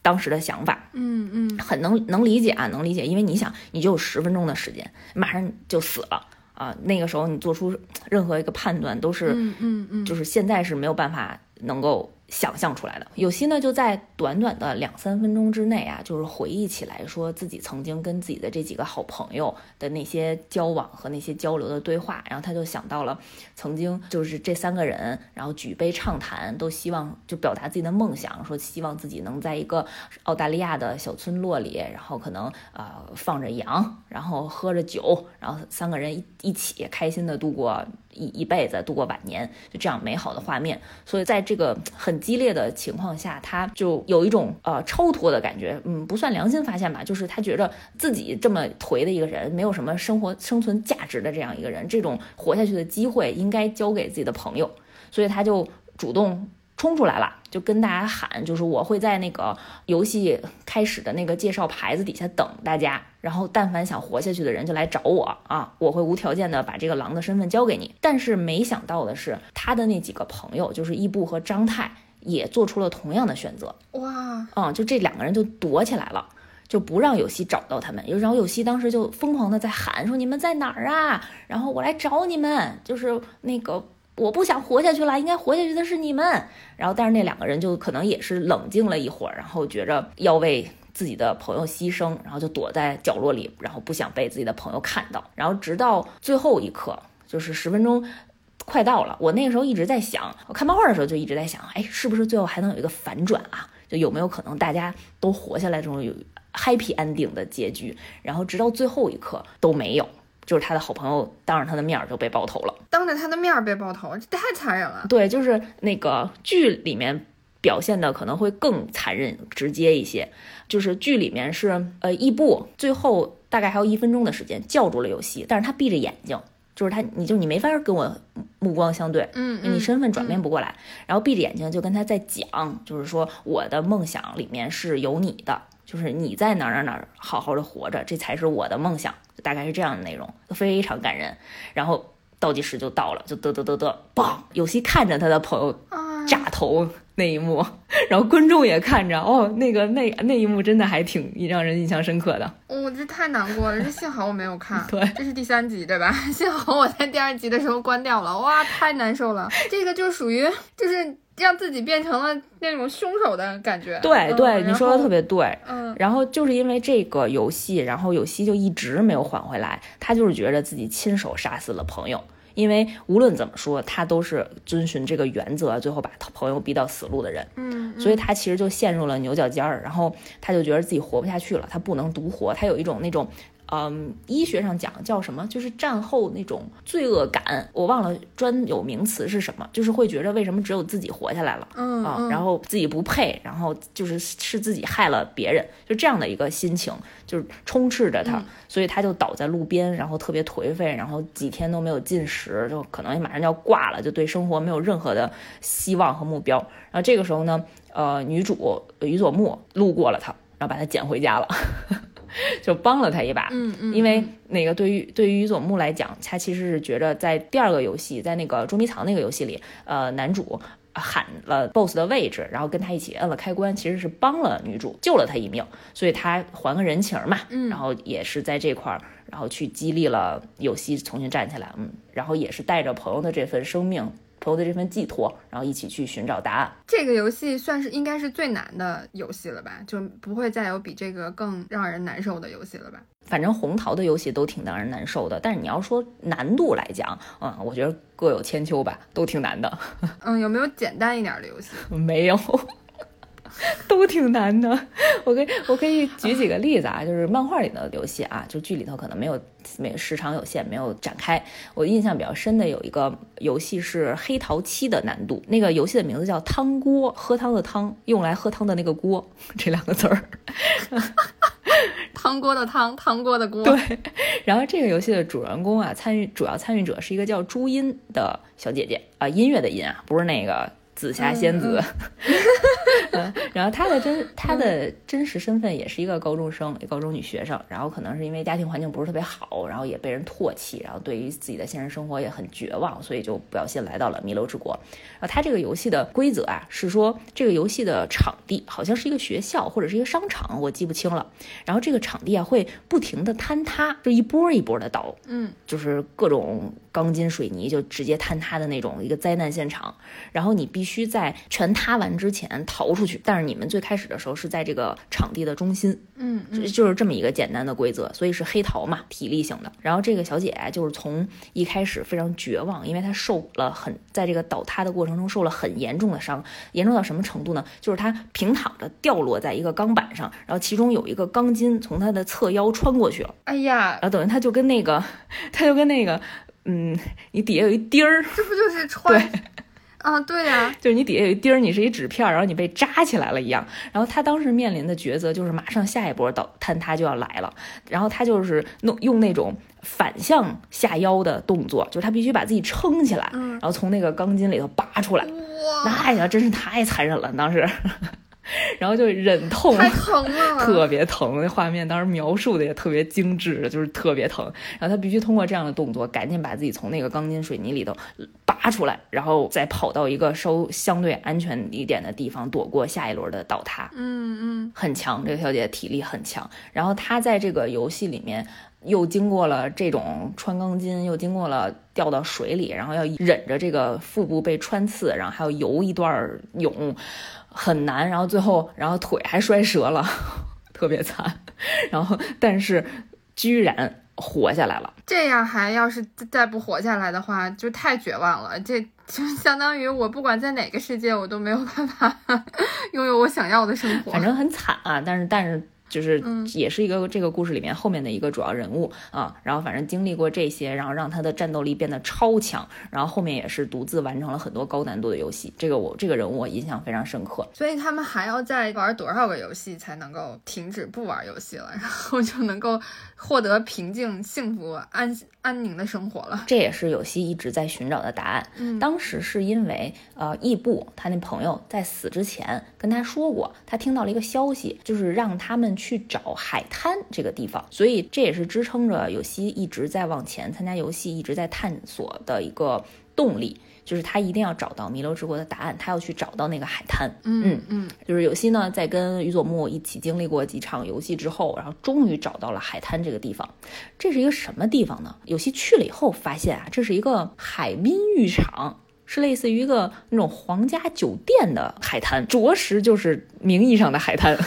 B: 当时的想法，
A: 嗯嗯，
B: 很能能理解啊，能理解，因为你想，你就有十分钟的时间，马上就死了。啊，那个时候你做出任何一个判断都是，
A: 嗯嗯嗯，
B: 就是现在是没有办法能够。想象出来的，有些呢就在短短的两三分钟之内啊，就是回忆起来说自己曾经跟自己的这几个好朋友的那些交往和那些交流的对话，然后他就想到了曾经就是这三个人，然后举杯畅谈，都希望就表达自己的梦想，说希望自己能在一个澳大利亚的小村落里，然后可能呃放着羊，然后喝着酒，然后三个人一一起开心的度过一一辈子，度过晚年，就这样美好的画面。所以在这个很激烈的情况下，他就有一种呃超脱的感觉，嗯，不算良心发现吧，就是他觉着自己这么颓的一个人，没有什么生活生存价值的这样一个人，这种活下去的机会应该交给自己的朋友，所以他就主动。冲出来了，就跟大家喊，就是我会在那个游戏开始的那个介绍牌子底下等大家，然后但凡想活下去的人就来找我啊，我会无条件的把这个狼的身份交给你。但是没想到的是，他的那几个朋友，就是伊布和张泰，也做出了同样的选择。
A: 哇，
B: 嗯，就这两个人就躲起来了，就不让有希找到他们。然后有希当时就疯狂的在喊说：“你们在哪儿啊？然后我来找你们。”就是那个。我不想活下去了，应该活下去的是你们。然后，但是那两个人就可能也是冷静了一会儿，然后觉着要为自己的朋友牺牲，然后就躲在角落里，然后不想被自己的朋友看到。然后直到最后一刻，就是十分钟快到了，我那个时候一直在想，我看漫画的时候就一直在想，哎，是不是最后还能有一个反转啊？就有没有可能大家都活下来这种有 happy ending 的结局？然后直到最后一刻都没有。就是他的好朋友当着他的面儿就被爆头了，
A: 当着他的面儿被爆头，这太残忍了。
B: 对，就是那个剧里面表现的可能会更残忍直接一些。就是剧里面是呃伊布最后大概还有一分钟的时间叫住了游戏，但是他闭着眼睛，就是他你就你没法跟我目光相对，
A: 嗯，
B: 你身份转变不过来，然后闭着眼睛就跟他在讲，就是说我的梦想里面是有你的。就是你在哪儿哪儿哪儿好好的活着，这才是我的梦想，大概是这样的内容，非常感人。然后倒计时就到了，就得得得得，嘣！有希看着他的朋友炸头，那一幕，然后观众也看着，哦，那个那那一幕真的还挺让人印象深刻的。
A: 我这太难过了，这幸好我没有看。
B: 对，
A: 这是第三集对吧？幸好我在第二集的时候关掉了。哇，太难受了。这个就属于就是让自己变成了那种凶手的感觉。
B: 对对，你说的特别对。
A: 嗯。
B: 然后就是因为这个游戏，然后有希就一直没有缓回来，他就是觉得自己亲手杀死了朋友。因为无论怎么说，他都是遵循这个原则，最后把朋友逼到死路的人。
A: 嗯，
B: 所以他其实就陷入了牛角尖儿，然后他就觉得自己活不下去了，他不能独活，他有一种那种。嗯，医学上讲叫什么？就是战后那种罪恶感，我忘了专有名词是什么，就是会觉得为什么只有自己活下来了，
A: 嗯
B: 啊，然后自己不配，然后就是是自己害了别人，就这样的一个心情，就是充斥着他，所以他就倒在路边，然后特别颓废，然后几天都没有进食，就可能马上就要挂了，就对生活没有任何的希望和目标。然后这个时候呢，呃，女主于佐木路过了他，然后把他捡回家了。就帮了他一把，
A: 嗯嗯，
B: 因为那个对于对于于佐木来讲，他其实是觉着在第二个游戏，在那个捉迷藏那个游戏里，呃，男主喊了 BOSS 的位置，然后跟他一起摁了开关，其实是帮了女主，救了他一命，所以他还个人情嘛，
A: 嗯，
B: 然后也是在这块儿，然后去激励了有希重新站起来，嗯，然后也是带着朋友的这份生命。朋友的这份寄托，然后一起去寻找答案。
A: 这个游戏算是应该是最难的游戏了吧？就不会再有比这个更让人难受的游戏了吧？
B: 反正红桃的游戏都挺让人难受的，但是你要说难度来讲，嗯，我觉得各有千秋吧，都挺难的。
A: 嗯，有没有简单一点的游戏？
B: 没有。都挺难的，我可以我可以举几个例子啊，就是漫画里的游戏啊，就剧里头可能没有，没时长有限，没有展开。我印象比较深的有一个游戏是黑桃七的难度，那个游戏的名字叫汤锅，喝汤的汤，用来喝汤的那个锅，这两个字儿。
A: 汤锅的汤，汤锅的锅。
B: 对，然后这个游戏的主人公啊，参与主要参与者是一个叫朱茵的小姐姐啊，音乐的音啊，不是那个。紫霞仙子，嗯，然后她的真她的真实身份也是一个高中生，高中女学生，然后可能是因为家庭环境不是特别好，然后也被人唾弃，然后对于自己的现实生活也很绝望，所以就不小心来到了弥留之国。然后它这个游戏的规则啊，是说这个游戏的场地好像是一个学校或者是一个商场，我记不清了。然后这个场地啊会不停的坍塌，就一波一波的倒，
A: 嗯，
B: 就是各种钢筋水泥就直接坍塌的那种一个灾难现场。然后你必须。在全塌完之前逃出去，但是你们最开始的时候是在这个场地的中心，
A: 嗯，
B: 就是这么一个简单的规则，所以是黑桃嘛，体力型的。然后这个小姐就是从一开始非常绝望，因为她受了很在这个倒塌的过程中受了很严重的伤，严重到什么程度呢？就是她平躺着掉落在一个钢板上，然后其中有一个钢筋从她的侧腰穿过去了，
A: 哎呀，
B: 然后等于她就跟那个，她就跟那个，嗯，你底下有一钉儿，
A: 这不就是 穿？
B: 对。
A: 啊，对呀，
B: 就是你底下有一钉儿，你是一纸片，然后你被扎起来了一样。然后他当时面临的抉择就是马上下一波倒坍塌就要来了，然后他就是弄用那种反向下腰的动作，就是他必须把自己撑起来，然后从那个钢筋里头拔出来。
A: 哇，
B: 那呀，真是太残忍了，当时。然后就忍痛，
A: 太疼了，
B: 特别疼。那画面当时描述的也特别精致，就是特别疼。然后他必须通过这样的动作，赶紧把自己从那个钢筋水泥里头拔出来，然后再跑到一个稍相对安全一点的地方，躲过下一轮的倒塌。
A: 嗯嗯，
B: 很强，这个小姐体力很强。然后她在这个游戏里面又经过了这种穿钢筋，又经过了掉到水里，然后要忍着这个腹部被穿刺，然后还要游一段泳。很难，然后最后，然后腿还摔折了，特别惨。然后，但是居然活下来了。
A: 这样还要是再不活下来的话，就太绝望了。这就相当于我不管在哪个世界，我都没有办法 拥有我想要的生活。
B: 反正很惨啊，但是但是。就是也是一个这个故事里面后面的一个主要人物啊，然后反正经历过这些，然后让他的战斗力变得超强，然后后面也是独自完成了很多高难度的游戏。这个我这个人物我印象非常深刻。
A: 所以他们还要再玩多少个游戏才能够停止不玩游戏了，然后就能够获得平静、幸福、安安宁的生活了？
B: 这也是游戏一直在寻找的答案。
A: 嗯，
B: 当时是因为呃，异步他那朋友在死之前跟他说过，他听到了一个消息，就是让他们。去找海滩这个地方，所以这也是支撑着有希一直在往前参加游戏，一直在探索的一个动力。就是他一定要找到弥留之国的答案，他要去找到那个海滩。
A: 嗯嗯，
B: 就是有希呢，在跟宇佐木一起经历过几场游戏之后，然后终于找到了海滩这个地方。这是一个什么地方呢？有希去了以后发现啊，这是一个海滨浴场，是类似于一个那种皇家酒店的海滩，着实就是名义上的海滩。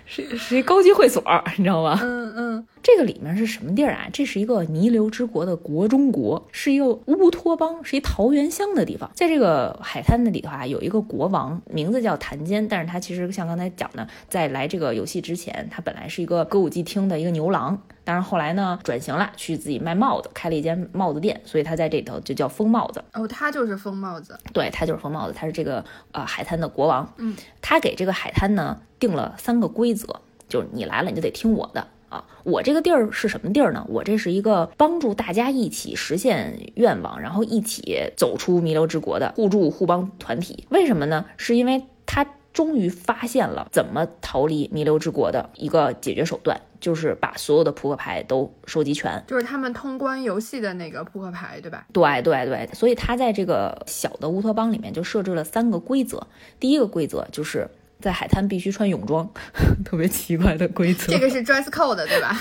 B: 是是一高级会所，你知道吗？
A: 嗯嗯，
B: 这个里面是什么地儿啊？这是一个弥留之国的国中国，是一个乌托邦，是一桃源乡的地方。在这个海滩的里头啊，有一个国王，名字叫谭坚，但是他其实像刚才讲的，在来这个游戏之前，他本来是一个歌舞伎厅的一个牛郎，但是后来呢转型了，去自己卖帽子，开了一间帽子店，所以他在这里头就叫疯帽子。
A: 哦，他就是疯帽子，
B: 对他就是疯帽子，他是这个呃海滩的国王。
A: 嗯，
B: 他给这个海滩呢。定了三个规则，就是你来了你就得听我的啊！我这个地儿是什么地儿呢？我这是一个帮助大家一起实现愿望，然后一起走出弥留之国的互助互帮团体。为什么呢？是因为他终于发现了怎么逃离弥留之国的一个解决手段，就是把所有的扑克牌都收集全，
A: 就是他们通关游戏的那个扑克牌，对吧？
B: 对对对，所以他在这个小的乌托邦里面就设置了三个规则。第一个规则就是。在海滩必须穿泳装，特别奇怪的规则。
A: 这个是 dress code 对吧？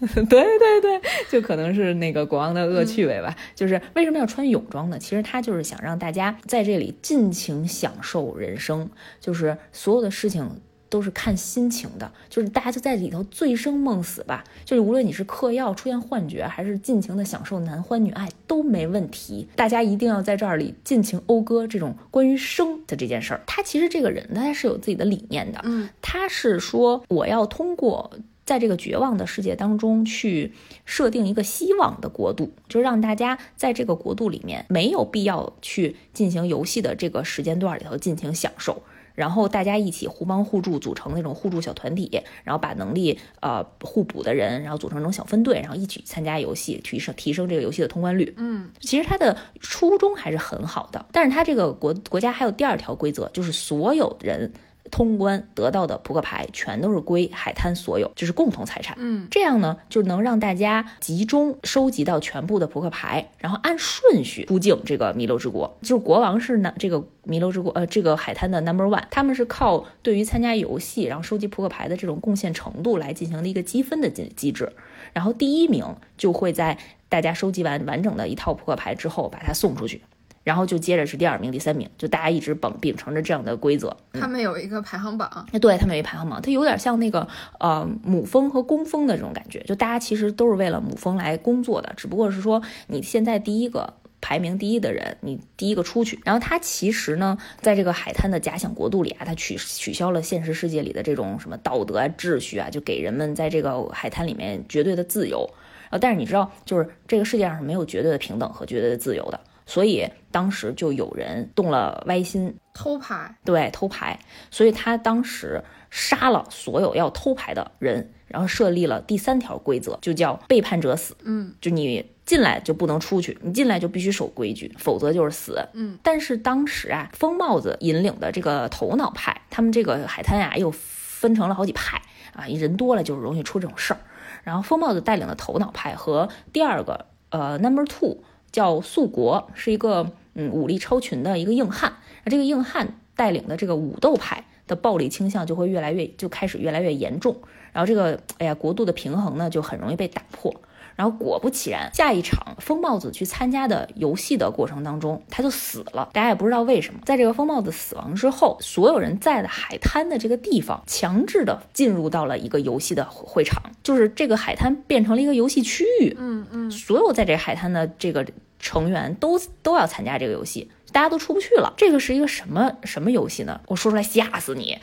B: 对 对对，就可能是那个国王的恶趣味吧。就是为什么要穿泳装呢？其实他就是想让大家在这里尽情享受人生，就是所有的事情。都是看心情的，就是大家就在里头醉生梦死吧，就是无论你是嗑药出现幻觉，还是尽情的享受男欢女爱都没问题。大家一定要在这儿里尽情讴歌这种关于生的这件事儿。他其实这个人他是有自己的理念的，
A: 嗯，
B: 他是说我要通过在这个绝望的世界当中去设定一个希望的国度，就让大家在这个国度里面没有必要去进行游戏的这个时间段里头尽情享受。然后大家一起互帮互助，组成那种互助小团体，然后把能力呃互补的人，然后组成那种小分队，然后一起参加游戏，提升提升这个游戏的通关率。
A: 嗯，
B: 其实他的初衷还是很好的，但是他这个国国家还有第二条规则，就是所有人。通关得到的扑克牌全都是归海滩所有，就是共同财产。
A: 嗯，
B: 这样呢就能让大家集中收集到全部的扑克牌，然后按顺序出境这个弥留之国。就是国王是呢这个弥留之国呃这个海滩的 number one，他们是靠对于参加游戏然后收集扑克牌的这种贡献程度来进行的一个积分的机机制。然后第一名就会在大家收集完完整的一套扑克牌之后把它送出去。然后就接着是第二名、第三名，就大家一直秉秉承着这样的规则。
A: 他们有一个排行榜，
B: 哎，对他们有一排行榜，它有点像那个呃母蜂和工蜂的这种感觉，就大家其实都是为了母蜂来工作的，只不过是说你现在第一个排名第一的人，你第一个出去。然后他其实呢，在这个海滩的假想国度里啊，他取取消了现实世界里的这种什么道德啊、秩序啊，就给人们在这个海滩里面绝对的自由。呃，但是你知道，就是这个世界上是没有绝对的平等和绝对的自由的。所以当时就有人动了歪心，
A: 偷牌，
B: 对，偷牌。所以他当时杀了所有要偷牌的人，然后设立了第三条规则，就叫背叛者死。
A: 嗯，
B: 就你进来就不能出去，你进来就必须守规矩，否则就是死。
A: 嗯，
B: 但是当时啊，疯帽子引领的这个头脑派，他们这个海滩呀又分成了好几派啊，人多了就容易出这种事儿。然后疯帽子带领的头脑派和第二个呃 number two。叫素国，是一个嗯武力超群的一个硬汉。那这个硬汉带领的这个武斗派的暴力倾向就会越来越就开始越来越严重。然后这个哎呀国度的平衡呢就很容易被打破。然后果不其然，下一场疯帽子去参加的游戏的过程当中，他就死了。大家也不知道为什么。在这个疯帽子死亡之后，所有人在的海滩的这个地方强制的进入到了一个游戏的会场，就是这个海滩变成了一个游戏区域。
A: 嗯嗯，
B: 所有在这海滩的这个成员都都要参加这个游戏，大家都出不去了。这个是一个什么什么游戏呢？我说出来吓死你！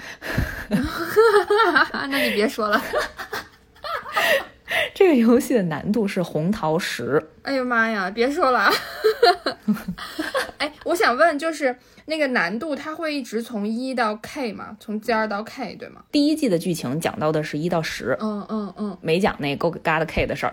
A: 那你别说了。
B: 这个游戏的难度是红桃十。
A: 哎呀妈呀，别说了！哎，我想问，就是那个难度，它会一直从一到 K 吗？从 G 二到 K 对吗？
B: 第一季的剧情讲到的是一到十，
A: 嗯嗯嗯，
B: 没讲那 Go God K 的事儿，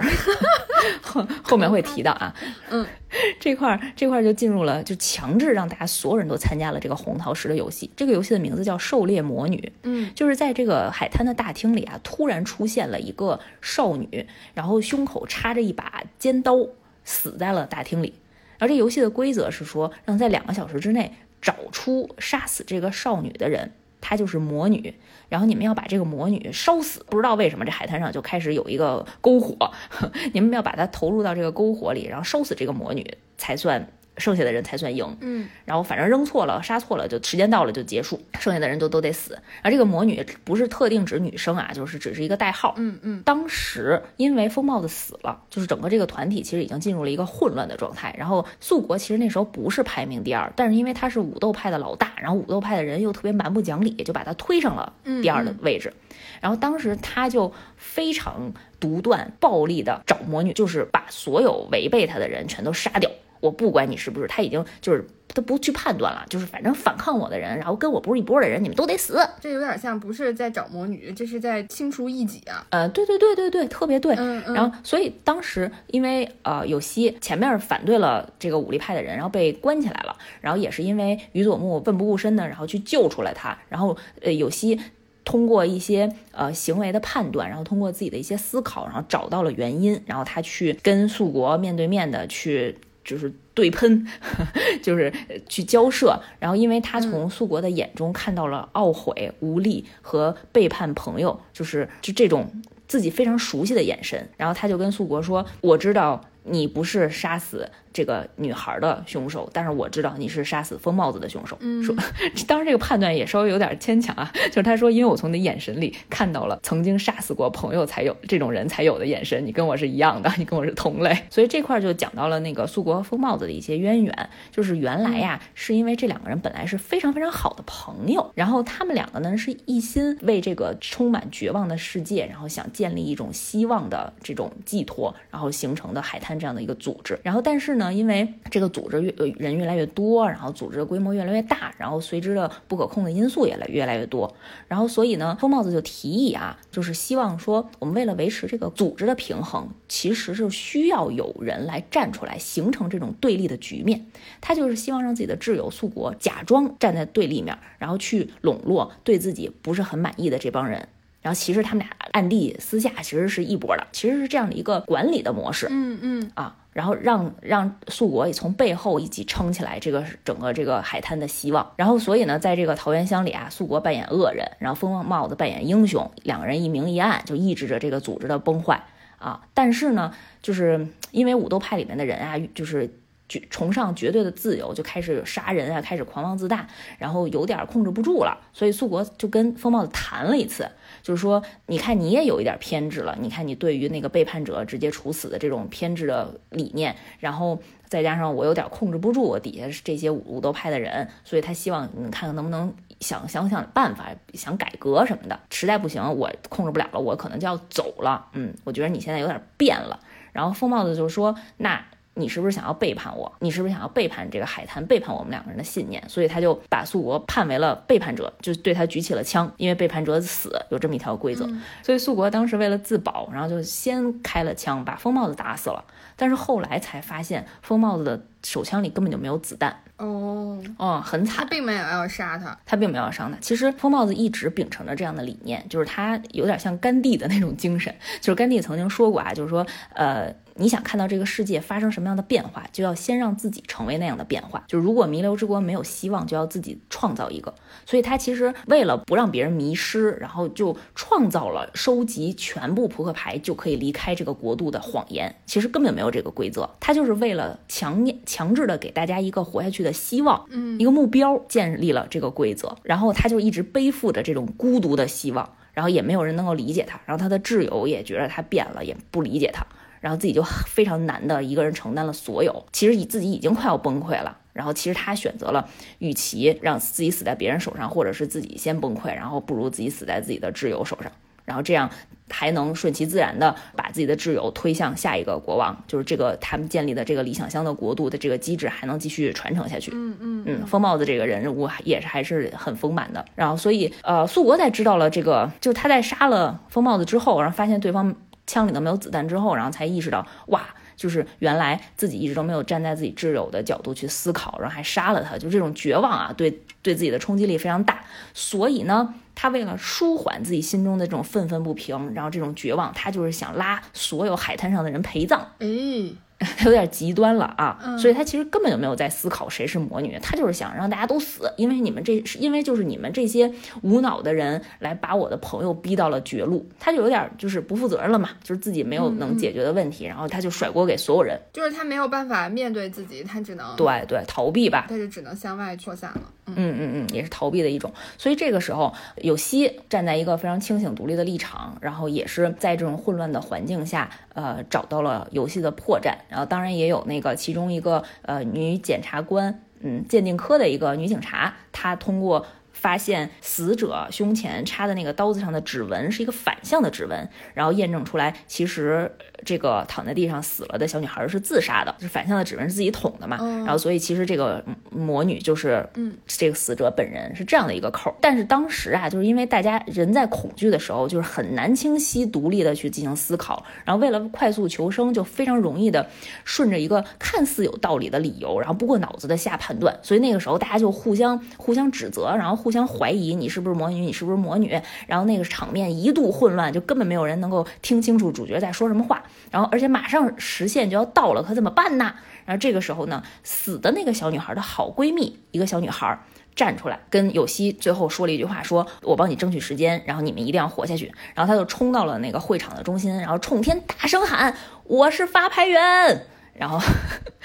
B: 后后面会提到啊。
A: 嗯，
B: 这块儿这块儿就进入了，就强制让大家所有人都参加了这个红桃十的游戏。这个游戏的名字叫狩猎魔女。
A: 嗯，
B: 就是在这个海滩的大厅里啊，突然出现了一个少女，然后胸口插着一把尖刀，死在了大厅里。然后这游戏的规则是说，让在两个小时之内找出杀死这个少女的人，她就是魔女。然后你们要把这个魔女烧死。不知道为什么这海滩上就开始有一个篝火，你们要把她投入到这个篝火里，然后烧死这个魔女才算。剩下的人才算赢，
A: 嗯，
B: 然后反正扔错了，杀错了，就时间到了就结束，剩下的人都都得死。然后这个魔女不是特定指女生啊，就是只是一个代号，
A: 嗯嗯。
B: 当时因为风帽子死了，就是整个这个团体其实已经进入了一个混乱的状态。然后素国其实那时候不是排名第二，但是因为他是武斗派的老大，然后武斗派的人又特别蛮不讲理，就把他推上了第二的位置。然后当时他就非常独断、暴力的找魔女，就是把所有违背他的人全都杀掉。我不管你是不是，他已经就是他不去判断了，就是反正反抗我的人，然后跟我不是一波的人，你们都得死。
A: 这有点像不是在找魔女，这是在清除异己啊。
B: 呃，对对对对对，特别对。
A: 嗯嗯。
B: 然后，所以当时因为呃有希前面反对了这个武力派的人，然后被关起来了，然后也是因为于佐木奋不顾身的，然后去救出来他，然后呃有希通过一些呃行为的判断，然后通过自己的一些思考，然后找到了原因，然后他去跟素国面对面的去。就是对喷，就是去交涉，然后因为他从素国的眼中看到了懊悔、无力和背叛朋友，就是就这种自己非常熟悉的眼神，然后他就跟素国说：“我知道。”你不是杀死这个女孩的凶手，但是我知道你是杀死疯帽子的凶手。嗯说，当然这个判断也稍微有点牵强啊。就是他说，因为我从你眼神里看到了曾经杀死过朋友才有这种人才有的眼神，你跟我是一样的，你跟我是同类。所以这块就讲到了那个素国和疯帽子的一些渊源，就是原来呀，是因为这两个人本来是非常非常好的朋友，然后他们两个呢是一心为这个充满绝望的世界，然后想建立一种希望的这种寄托，然后形成的海滩。这样的一个组织，然后但是呢，因为这个组织越人越来越多，然后组织的规模越来越大，然后随之的不可控的因素也来越来越多，然后所以呢，疯帽子就提议啊，就是希望说，我们为了维持这个组织的平衡，其实是需要有人来站出来，形成这种对立的局面。他就是希望让自己的挚友素国假装站在对立面，然后去笼络对自己不是很满意的这帮人。然后其实他们俩暗地私下其实是一波的，其实是这样的一个管理的模式。
A: 嗯嗯
B: 啊，然后让让素国也从背后一起撑起来这个整个这个海滩的希望。然后所以呢，在这个桃源乡里啊，素国扮演恶人，然后风帽子扮演英雄，两个人一明一暗，就抑制着这个组织的崩坏啊。但是呢，就是因为武斗派里面的人啊，就是。崇尚绝对的自由，就开始杀人啊，开始狂妄自大，然后有点控制不住了。所以素国就跟风帽子谈了一次，就是说，你看你也有一点偏执了，你看你对于那个背叛者直接处死的这种偏执的理念，然后再加上我有点控制不住我底下这些武斗派的人，所以他希望你看看能不能想想想办法，想改革什么的。实在不行，我控制不了了，我可能就要走了。嗯，我觉得你现在有点变了。然后风帽子就说，那。你是不是想要背叛我？你是不是想要背叛这个海滩，背叛我们两个人的信念？所以他就把素国判为了背叛者，就对他举起了枪，因为背叛者死有这么一条规则。所以素国当时为了自保，然后就先开了枪，把疯帽子打死了。但是后来才发现，疯帽子的手枪里根本就没有子弹。
A: 哦，
B: 哦，很惨。
A: 他并没有要杀他，
B: 他并没有要杀他。其实疯帽子一直秉承着这样的理念，就是他有点像甘地的那种精神。就是甘地曾经说过啊，就是说，呃。你想看到这个世界发生什么样的变化，就要先让自己成为那样的变化。就如果弥留之国没有希望，就要自己创造一个。所以他其实为了不让别人迷失，然后就创造了收集全部扑克牌就可以离开这个国度的谎言。其实根本没有这个规则，他就是为了强强制的给大家一个活下去的希望，
A: 嗯，
B: 一个目标，建立了这个规则。然后他就一直背负着这种孤独的希望，然后也没有人能够理解他，然后他的挚友也觉得他变了，也不理解他。然后自己就非常难的一个人承担了所有，其实自己已经快要崩溃了。然后其实他选择了，与其让自己死在别人手上，或者是自己先崩溃，然后不如自己死在自己的挚友手上。然后这样还能顺其自然的把自己的挚友推向下一个国王，就是这个他们建立的这个理想乡的国度的这个机制还能继续传承下去。
A: 嗯嗯
B: 嗯，疯帽子这个人物也是还是很丰满的。然后所以呃，苏国在知道了这个，就是他在杀了疯帽子之后，然后发现对方枪里头没有子弹之后，然后才意识到哇。就是原来自己一直都没有站在自己挚友的角度去思考，然后还杀了他，就这种绝望啊，对对自己的冲击力非常大。所以呢，他为了舒缓自己心中的这种愤愤不平，然后这种绝望，他就是想拉所有海滩上的人陪葬。
A: 嗯。
B: 他 有点极端了啊，所以他其实根本就没有在思考谁是魔女，他就是想让大家都死，因为你们这是因为就是你们这些无脑的人来把我的朋友逼到了绝路，他就有点就是不负责任了嘛，就是自己没有能解决的问题，然后他就甩锅给所有人，
A: 就是他没有办法面对自己，他只能
B: 对对逃避吧，
A: 他就只能向外扩散了，
B: 嗯嗯嗯，也是逃避的一种，所以这个时候有希站在一个非常清醒独立的立场，然后也是在这种混乱的环境下，呃，找到了游戏的破绽，然后当然也有。那个其中一个呃女检察官，嗯，鉴定科的一个女警察，她通过。发现死者胸前插的那个刀子上的指纹是一个反向的指纹，然后验证出来，其实这个躺在地上死了的小女孩是自杀的，就是反向的指纹是自己捅的嘛？然后所以其实这个魔女就是嗯这个死者本人是这样的一个扣。但是当时啊，就是因为大家人在恐惧的时候，就是很难清晰独立的去进行思考，然后为了快速求生，就非常容易的顺着一个看似有道理的理由，然后不过脑子的下判断。所以那个时候大家就互相互相指责，然后互。相怀疑你是不是魔女，你是不是魔女？然后那个场面一度混乱，就根本没有人能够听清楚主角在说什么话。然后而且马上时限就要到了，可怎么办呢？然后这个时候呢，死的那个小女孩的好闺蜜，一个小女孩站出来跟有希最后说了一句话，说我帮你争取时间，然后你们一定要活下去。然后她就冲到了那个会场的中心，然后冲天大声喊：“我是发牌员。”然后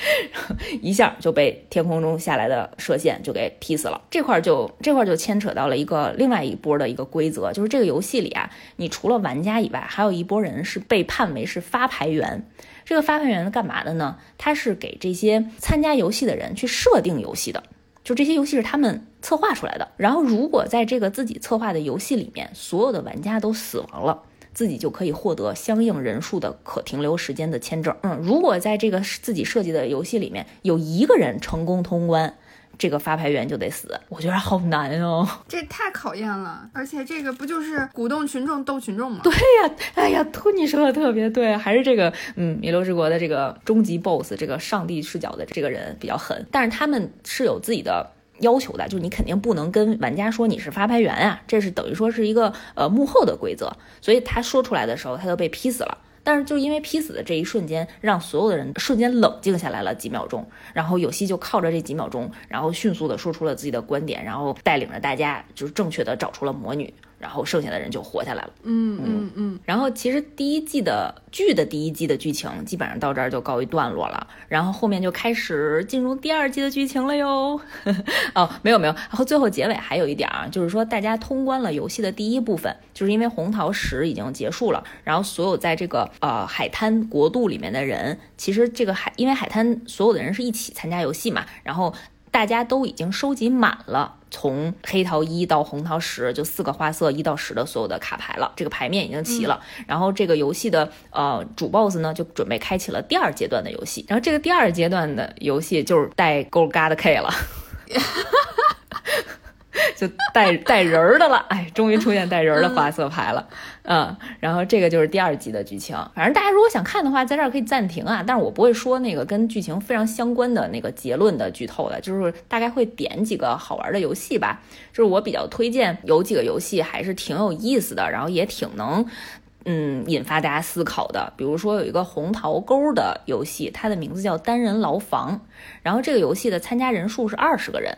B: 一下就被天空中下来的射线就给劈死了。这块就这块就牵扯到了一个另外一波的一个规则，就是这个游戏里啊，你除了玩家以外，还有一波人是被判为是发牌员。这个发牌员是干嘛的呢？他是给这些参加游戏的人去设定游戏的，就这些游戏是他们策划出来的。然后如果在这个自己策划的游戏里面，所有的玩家都死亡了。自己就可以获得相应人数的可停留时间的签证。嗯，如果在这个自己设计的游戏里面有一个人成功通关，这个发牌员就得死。我觉得好难哦，
A: 这太考验了。而且这个不就是鼓动群众斗群众吗？
B: 对呀，哎呀，托尼说的特别对，还是这个嗯，弥留之国的这个终极 BOSS，这个上帝视角的这个人比较狠。但是他们是有自己的。要求的就是你肯定不能跟玩家说你是发牌员啊，这是等于说是一个呃幕后的规则，所以他说出来的时候他就被劈死了。但是就因为劈死的这一瞬间，让所有的人瞬间冷静下来了几秒钟，然后有希就靠着这几秒钟，然后迅速的说出了自己的观点，然后带领着大家就是正确的找出了魔女。然后剩下的人就活下来了。
A: 嗯嗯嗯。
B: 然后其实第一季的剧的第一季的剧情基本上到这儿就告一段落了，然后后面就开始进入第二季的剧情了哟。哦，没有没有。然后最后结尾还有一点啊，就是说大家通关了游戏的第一部分，就是因为红桃十已经结束了，然后所有在这个呃海滩国度里面的人，其实这个海因为海滩所有的人是一起参加游戏嘛，然后。大家都已经收集满了，从黑桃一到红桃十，就四个花色一到十的所有的卡牌了，这个牌面已经齐了。然后这个游戏的呃主 boss 呢，就准备开启了第二阶段的游戏。然后这个第二阶段的游戏就是带勾嘎的 K 了。就带带人儿的了，哎，终于出现带人儿的花色牌了，嗯，然后这个就是第二集的剧情。反正大家如果想看的话，在这儿可以暂停啊，但是我不会说那个跟剧情非常相关的那个结论的剧透的，就是大概会点几个好玩的游戏吧。就是我比较推荐有几个游戏还是挺有意思的，然后也挺能嗯引发大家思考的。比如说有一个红桃沟的游戏，它的名字叫单人牢房，然后这个游戏的参加人数是二十个人。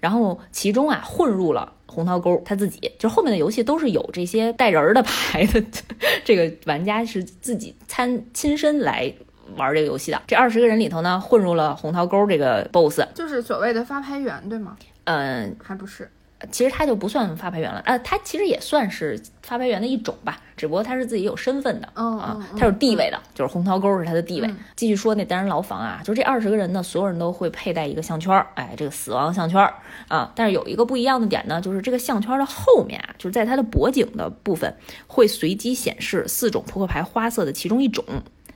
B: 然后其中啊混入了红桃沟他自己，就后面的游戏都是有这些带人儿的牌的，这个玩家是自己参亲身来玩这个游戏的。这二十个人里头呢，混入了红桃沟这个 BOSS，
A: 就是所谓的发牌员，对吗？
B: 嗯，
A: 还不是。
B: 其实他就不算发牌员了，呃，他其实也算是发牌员的一种吧，只不过他是自己有身份的啊，他有地位的，就是红桃勾是他的地位。继续说那单人牢房啊，就这二十个人呢，所有人都会佩戴一个项圈，哎，这个死亡项圈啊，但是有一个不一样的点呢，就是这个项圈的后面啊，就是在它的脖颈的部分会随机显示四种扑克牌花色的其中一种。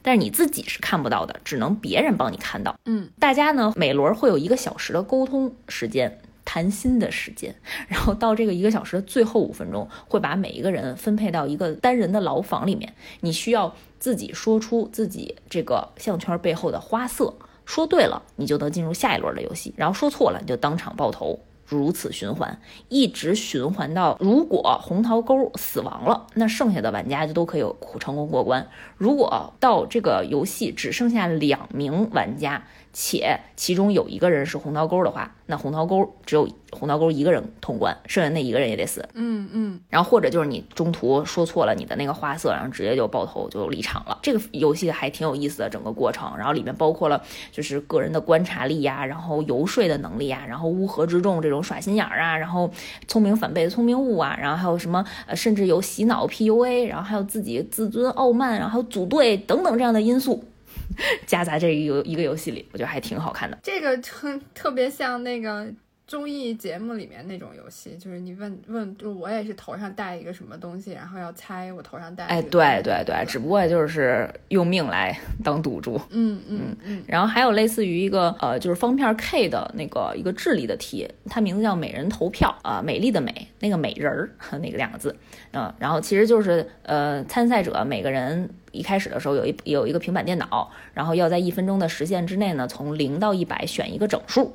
B: 但是你自己是看不到的，只能别人帮你看到。
A: 嗯，
B: 大家呢每轮会有一个小时的沟通时间、谈心的时间，然后到这个一个小时的最后五分钟，会把每一个人分配到一个单人的牢房里面，你需要自己说出自己这个项圈背后的花色，说对了你就能进入下一轮的游戏，然后说错了你就当场爆头。如此循环，一直循环到如果红桃勾死亡了，那剩下的玩家就都可以成功过关。如果到这个游戏只剩下两名玩家。且其中有一个人是红桃勾的话，那红桃勾只有红桃勾一个人通关，剩下那一个人也得死。
A: 嗯嗯。
B: 然后或者就是你中途说错了你的那个花色，然后直接就爆头就离场了。这个游戏还挺有意思的，整个过程。然后里面包括了就是个人的观察力呀，然后游说的能力呀，然后乌合之众这种耍心眼儿啊，然后聪明反被聪明误啊，然后还有什么呃，甚至有洗脑 PUA，然后还有自己自尊傲慢，然后组队等等这样的因素。夹杂这一游一个游戏里，我觉得还挺好看的。
A: 这个特特别像那个。综艺节目里面那种游戏，就是你问问，就我也是头上戴一个什么东西，然后要猜我头上戴。
B: 哎，对对对，只不过就是用命来当赌注。
A: 嗯嗯嗯。
B: 然后还有类似于一个呃，就是方片 K 的那个一个智力的题，它名字叫美人投票啊，美丽的美，那个美人儿 那个两个字，嗯，然后其实就是呃，参赛者每个人一开始的时候有一有一个平板电脑，然后要在一分钟的时限之内呢，从零到一百选一个整数。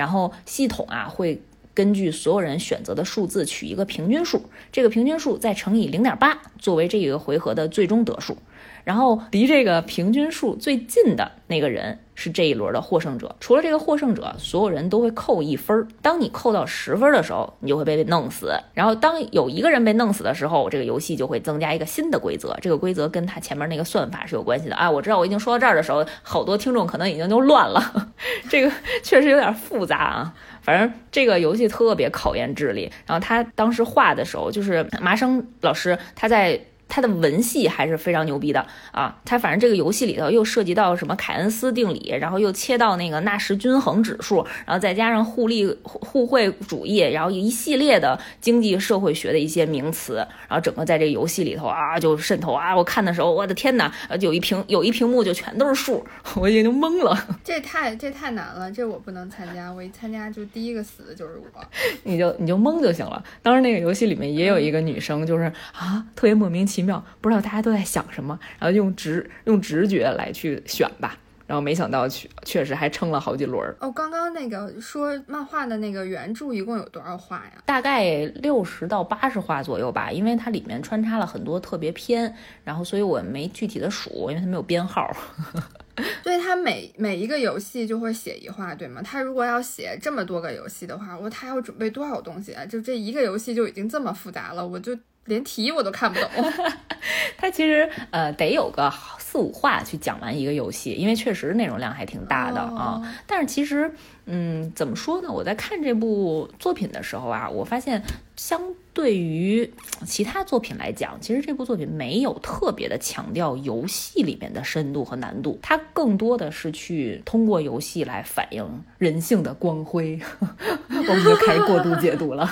B: 然后系统啊会根据所有人选择的数字取一个平均数，这个平均数再乘以零点八作为这一个回合的最终得数。然后离这个平均数最近的那个人是这一轮的获胜者。除了这个获胜者，所有人都会扣一分儿。当你扣到十分的时候，你就会被弄死。然后当有一个人被弄死的时候，这个游戏就会增加一个新的规则。这个规则跟他前面那个算法是有关系的啊。我知道我已经说到这儿的时候，好多听众可能已经就乱了。这个确实有点复杂啊。反正这个游戏特别考验智力。然后他当时画的时候，就是麻生老师他在。它的文系还是非常牛逼的啊！它反正这个游戏里头又涉及到什么凯恩斯定理，然后又切到那个纳什均衡指数，然后再加上互利互惠主义，然后一系列的经济社会学的一些名词，然后整个在这个游戏里头啊就渗透啊！我看的时候，我的天哪，有一屏有一屏幕就全都是数，我已经懵了。
A: 这太这太难了，这我不能参加，我一参加就第一个死的就是我。
B: 你就你就懵就行了。当时那个游戏里面也有一个女生，就是啊特别莫名其妙。奇妙，不知道大家都在想什么，然后用直用直觉来去选吧，然后没想到确确实还撑了好几轮。
A: 哦，刚刚那个说漫画的那个原著一共有多少话呀？
B: 大概六十到八十话左右吧，因为它里面穿插了很多特别篇，然后所以我没具体的数，因为它没有编号。
A: 所以它每每一个游戏就会写一话，对吗？他如果要写这么多个游戏的话，我他要准备多少东西啊？就这一个游戏就已经这么复杂了，我就。连题我都看不懂，
B: 它其实呃得有个四五话去讲完一个游戏，因为确实内容量还挺大的啊。但是其实嗯怎么说呢？我在看这部作品的时候啊，我发现相对于其他作品来讲，其实这部作品没有特别的强调游戏里面的深度和难度，它更多的是去通过游戏来反映人性的光辉。我们就开始过度解读了。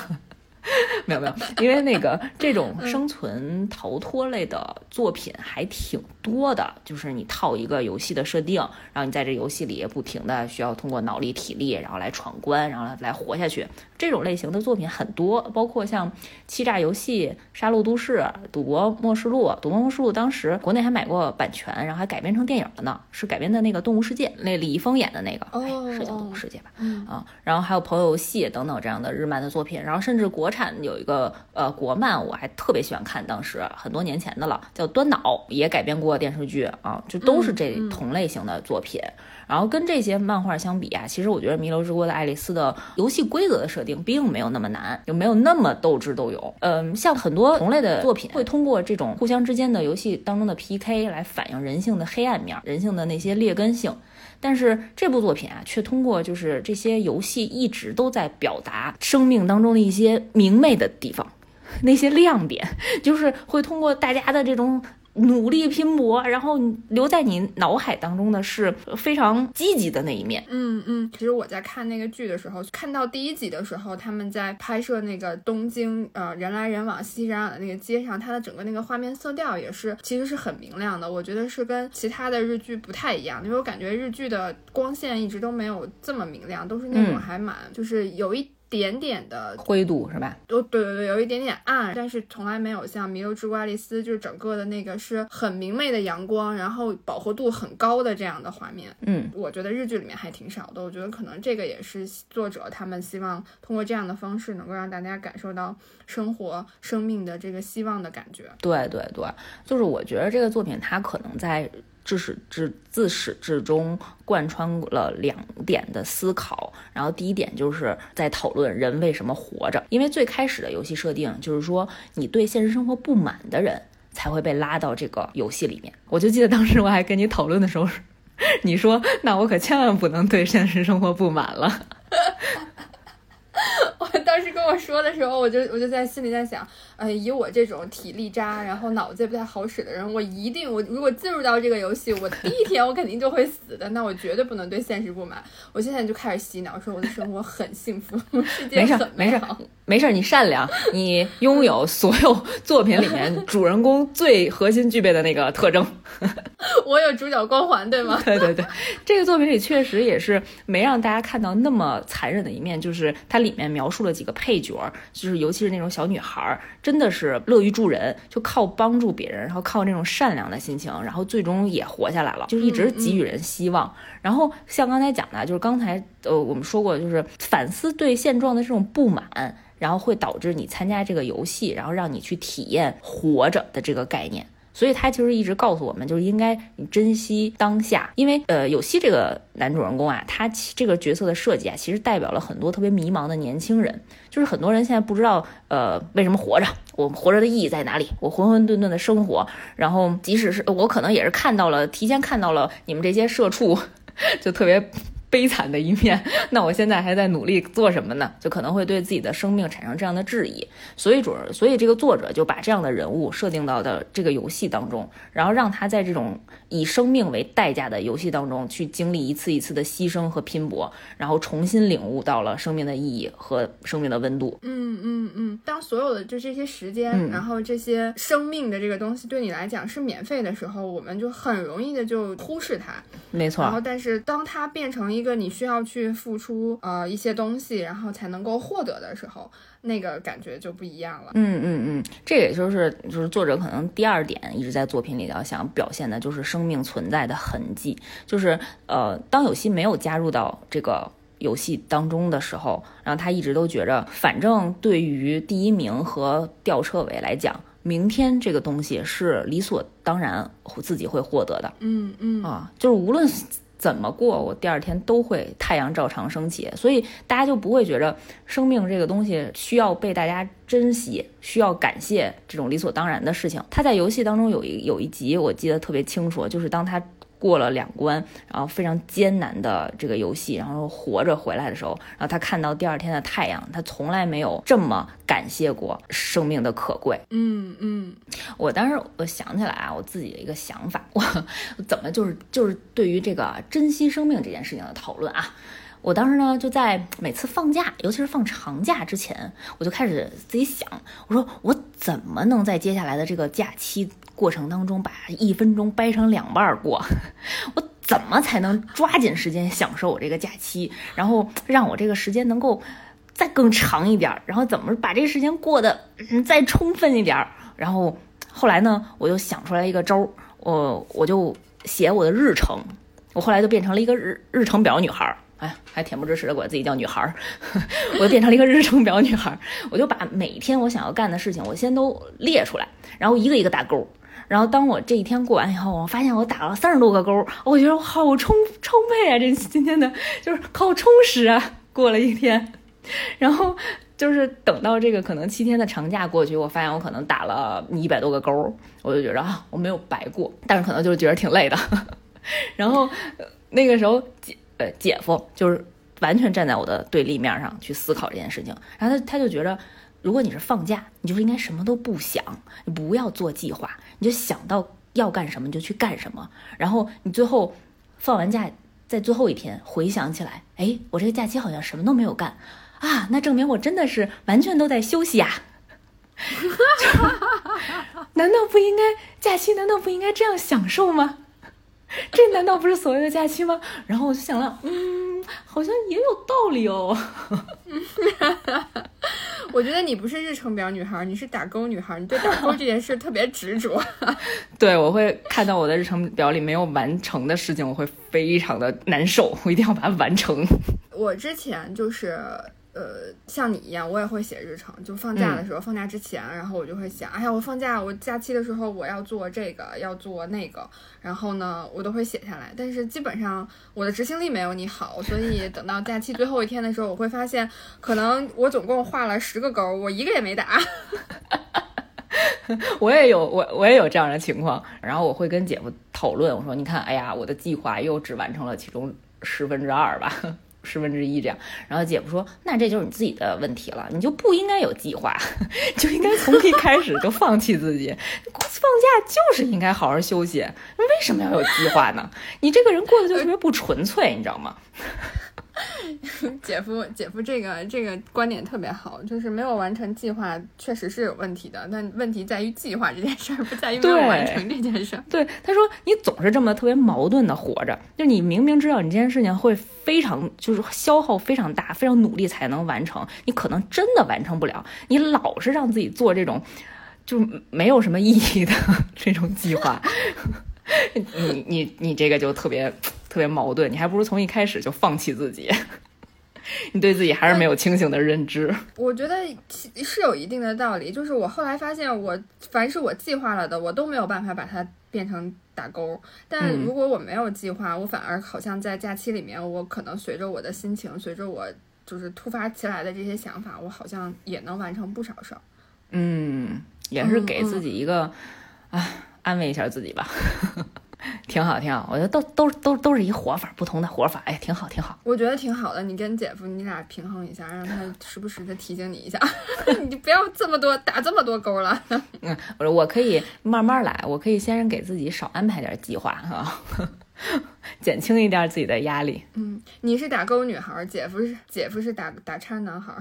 B: 没有没有，因为那个这种生存逃脱类的作品还挺多的，就是你套一个游戏的设定，然后你在这游戏里不停的需要通过脑力、体力，然后来闯关，然后来活下去。这种类型的作品很多，包括像欺诈游戏、杀戮都市、赌博末世录。赌博末世录当时国内还买过版权，然后还改编成电影了呢，是改编的那个动物世界，那李易峰演的那个，是叫动物世界吧？啊，然后还有朋友游戏等等这样的日漫的作品，然后甚至国产有一个呃国漫，我还特别喜欢看，当时很多年前的了，叫端脑，也改编过电视剧啊，就都是这同类型的作品。然后跟这些漫画相比啊，其实我觉得《弥留之国的爱丽丝》的游戏规则的设定。定并没有那么难，就没有那么斗智斗勇。嗯，像很多同类的作品会通过这种互相之间的游戏当中的 PK 来反映人性的黑暗面，人性的那些劣根性。但是这部作品啊，却通过就是这些游戏一直都在表达生命当中的一些明媚的地方，那些亮点，就是会通过大家的这种。努力拼搏，然后留在你脑海当中的是非常积极的那一面。
A: 嗯嗯，其实我在看那个剧的时候，看到第一集的时候，他们在拍摄那个东京呃人来人往、熙熙攘攘的那个街上，它的整个那个画面色调也是其实是很明亮的。我觉得是跟其他的日剧不太一样，因为我感觉日剧的光线一直都没有这么明亮，都是那种还蛮就是有一。点点的
B: 灰度是吧？
A: 哦，对对对，有一点点暗，但是从来没有像《弥留之国爱丽丝》就是整个的那个是很明媚的阳光，然后饱和度很高的这样的画面。
B: 嗯，
A: 我觉得日剧里面还挺少的。我觉得可能这个也是作者他们希望通过这样的方式，能够让大家感受到生活、生命的这个希望的感觉。
B: 对对对，就是我觉得这个作品它可能在。至始至自始至终贯穿了两点的思考，然后第一点就是在讨论人为什么活着，因为最开始的游戏设定就是说，你对现实生活不满的人才会被拉到这个游戏里面。我就记得当时我还跟你讨论的时候，你说那我可千万不能对现实生活不满了。
A: 我当时跟我说的时候，我就我就在心里在想，呃，以我这种体力渣，然后脑子也不太好使的人，我一定，我如果进入到这个游戏，我第一天我肯定就会死的。那我绝对不能对现实不满。我现在就开始洗脑，说我的生活很幸福，世界很
B: 美好。没事，你善良，你拥有所有作品里面主人公最核心具备的那个特征。
A: 我有主角光环，对吗？
B: 对对对，这个作品里确实也是没让大家看到那么残忍的一面，就是它里面描述了几个配角，就是尤其是那种小女孩，真的是乐于助人，就靠帮助别人，然后靠那种善良的心情，然后最终也活下来了，就是一直给予人希望。然后像刚才讲的，就是刚才呃我们说过，就是反思对现状的这种不满。然后会导致你参加这个游戏，然后让你去体验活着的这个概念。所以他其实一直告诉我们，就是应该珍惜当下。因为呃，有希这个男主人公啊，他这个角色的设计啊，其实代表了很多特别迷茫的年轻人。就是很多人现在不知道呃为什么活着，我活着的意义在哪里？我浑浑沌沌的生活，然后即使是我可能也是看到了，提前看到了你们这些社畜，就特别。悲惨的一面，那我现在还在努力做什么呢？就可能会对自己的生命产生这样的质疑，所以主，所以这个作者就把这样的人物设定到的这个游戏当中，然后让他在这种以生命为代价的游戏当中去经历一次一次的牺牲和拼搏，然后重新领悟到了生命的意义和生命的温度。
A: 嗯嗯嗯，当所有的就这些时间，然后这些生命的这个东西对你来讲是免费的时候，我们就很容易的就忽视它。
B: 没错。
A: 然后，但是当它变成一个你需要去付出呃一些东西，然后才能够获得的时候，那个感觉就不一样了。
B: 嗯嗯嗯，这也就是就是作者可能第二点一直在作品里要想表现的就是生命存在的痕迹，就是呃当有希没有加入到这个游戏当中的时候，然后他一直都觉着，反正对于第一名和吊车尾来讲，明天这个东西是理所当然自己会获得的。
A: 嗯嗯
B: 啊，就是无论。怎么过，我第二天都会太阳照常升起，所以大家就不会觉着生命这个东西需要被大家珍惜，需要感谢这种理所当然的事情。他在游戏当中有一有一集我记得特别清楚，就是当他。过了两关，然后非常艰难的这个游戏，然后活着回来的时候，然后他看到第二天的太阳，他从来没有这么感谢过生命的可贵。
A: 嗯嗯，
B: 我当时我想起来啊，我自己的一个想法，我怎么就是就是对于这个珍惜生命这件事情的讨论啊，我当时呢就在每次放假，尤其是放长假之前，我就开始自己想，我说我怎么能在接下来的这个假期。过程当中把一分钟掰成两半过，我怎么才能抓紧时间享受我这个假期，然后让我这个时间能够再更长一点，然后怎么把这个时间过得再充分一点？然后后来呢，我就想出来一个招儿，我我就写我的日程，我后来就变成了一个日日程表女孩儿，哎，还恬不知耻的管自己叫女孩儿，我就变成了一个日程表女孩儿，我就把每天我想要干的事情，我先都列出来，然后一个一个打勾。然后当我这一天过完以后，我发现我打了三十多个勾，我觉得我好充充沛啊！这今天的就是好充实啊，过了一天。然后就是等到这个可能七天的长假过去，我发现我可能打了一百多个勾，我就觉得啊，我没有白过，但是可能就是觉得挺累的。然后那个时候姐呃姐夫就是完全站在我的对立面上去思考这件事情，然后他他就觉得，如果你是放假，你就应该什么都不想，你不要做计划，你就想到要干什么就去干什么，然后你最后放完假。在最后一天回想起来，哎，我这个假期好像什么都没有干，啊，那证明我真的是完全都在休息呀。难道不应该假期？难道不应该这样享受吗？这难道不是所谓的假期吗？然后我就想了，嗯，好像也有道理哦。
A: 我觉得你不是日程表女孩，你是打勾女孩，你对打勾这件事特别执着。
B: 对，我会看到我的日程表里没有完成的事情，我会非常的难受，我一定要把它完成。
A: 我之前就是。呃，像你一样，我也会写日程。就放假的时候，放假之前，然后我就会想，哎呀，我放假，我假期的时候我要做这个，要做那个，然后呢，我都会写下来。但是基本上我的执行力没有你好，所以等到假期最后一天的时候，我会发现，可能我总共画了十个勾，我一个也没打。
B: 我也有，我我也有这样的情况。然后我会跟姐夫讨论，我说，你看，哎呀，我的计划又只完成了其中十分之二吧。十分之一这样，然后姐夫说：“那这就是你自己的问题了，你就不应该有计划，就应该从一开始就放弃自己。公司放假就是应该好好休息，为什么要有计划呢？你这个人过得就特别不纯粹，你知道吗？”
A: 姐夫，姐夫，这个这个观点特别好，就是没有完成计划确实是有问题的，但问题在于计划这件事儿，不在于没有完成这件事儿。
B: 对，他说你总是这么特别矛盾的活着，就你明明知道你这件事情会非常就是消耗非常大，非常努力才能完成，你可能真的完成不了，你老是让自己做这种就没有什么意义的 这种计划，你你你这个就特别。特别矛盾，你还不如从一开始就放弃自己。你对自己还是没有清醒的认知。
A: 我觉得是有一定的道理，就是我后来发现，我凡是我计划了的，我都没有办法把它变成打勾。但如果我没有计划，我反而好像在假期里面，我可能随着我的心情，随着我就是突发起来的这些想法，我好像也能完成不少事儿。
B: 嗯，也是给自己一个啊，安慰一下自己吧。挺好，挺好，我觉得都都都都是一活法，不同的活法，哎，挺好，挺好。
A: 我觉得挺好的，你跟姐夫你俩平衡一下，让他时不时的提醒你一下，你不要这么多打这么多勾了。
B: 嗯，我说我可以慢慢来，我可以先给自己少安排点计划，哈。减轻一点自己的压力。
A: 嗯，你是打勾女孩，姐夫是姐夫是打打叉男孩。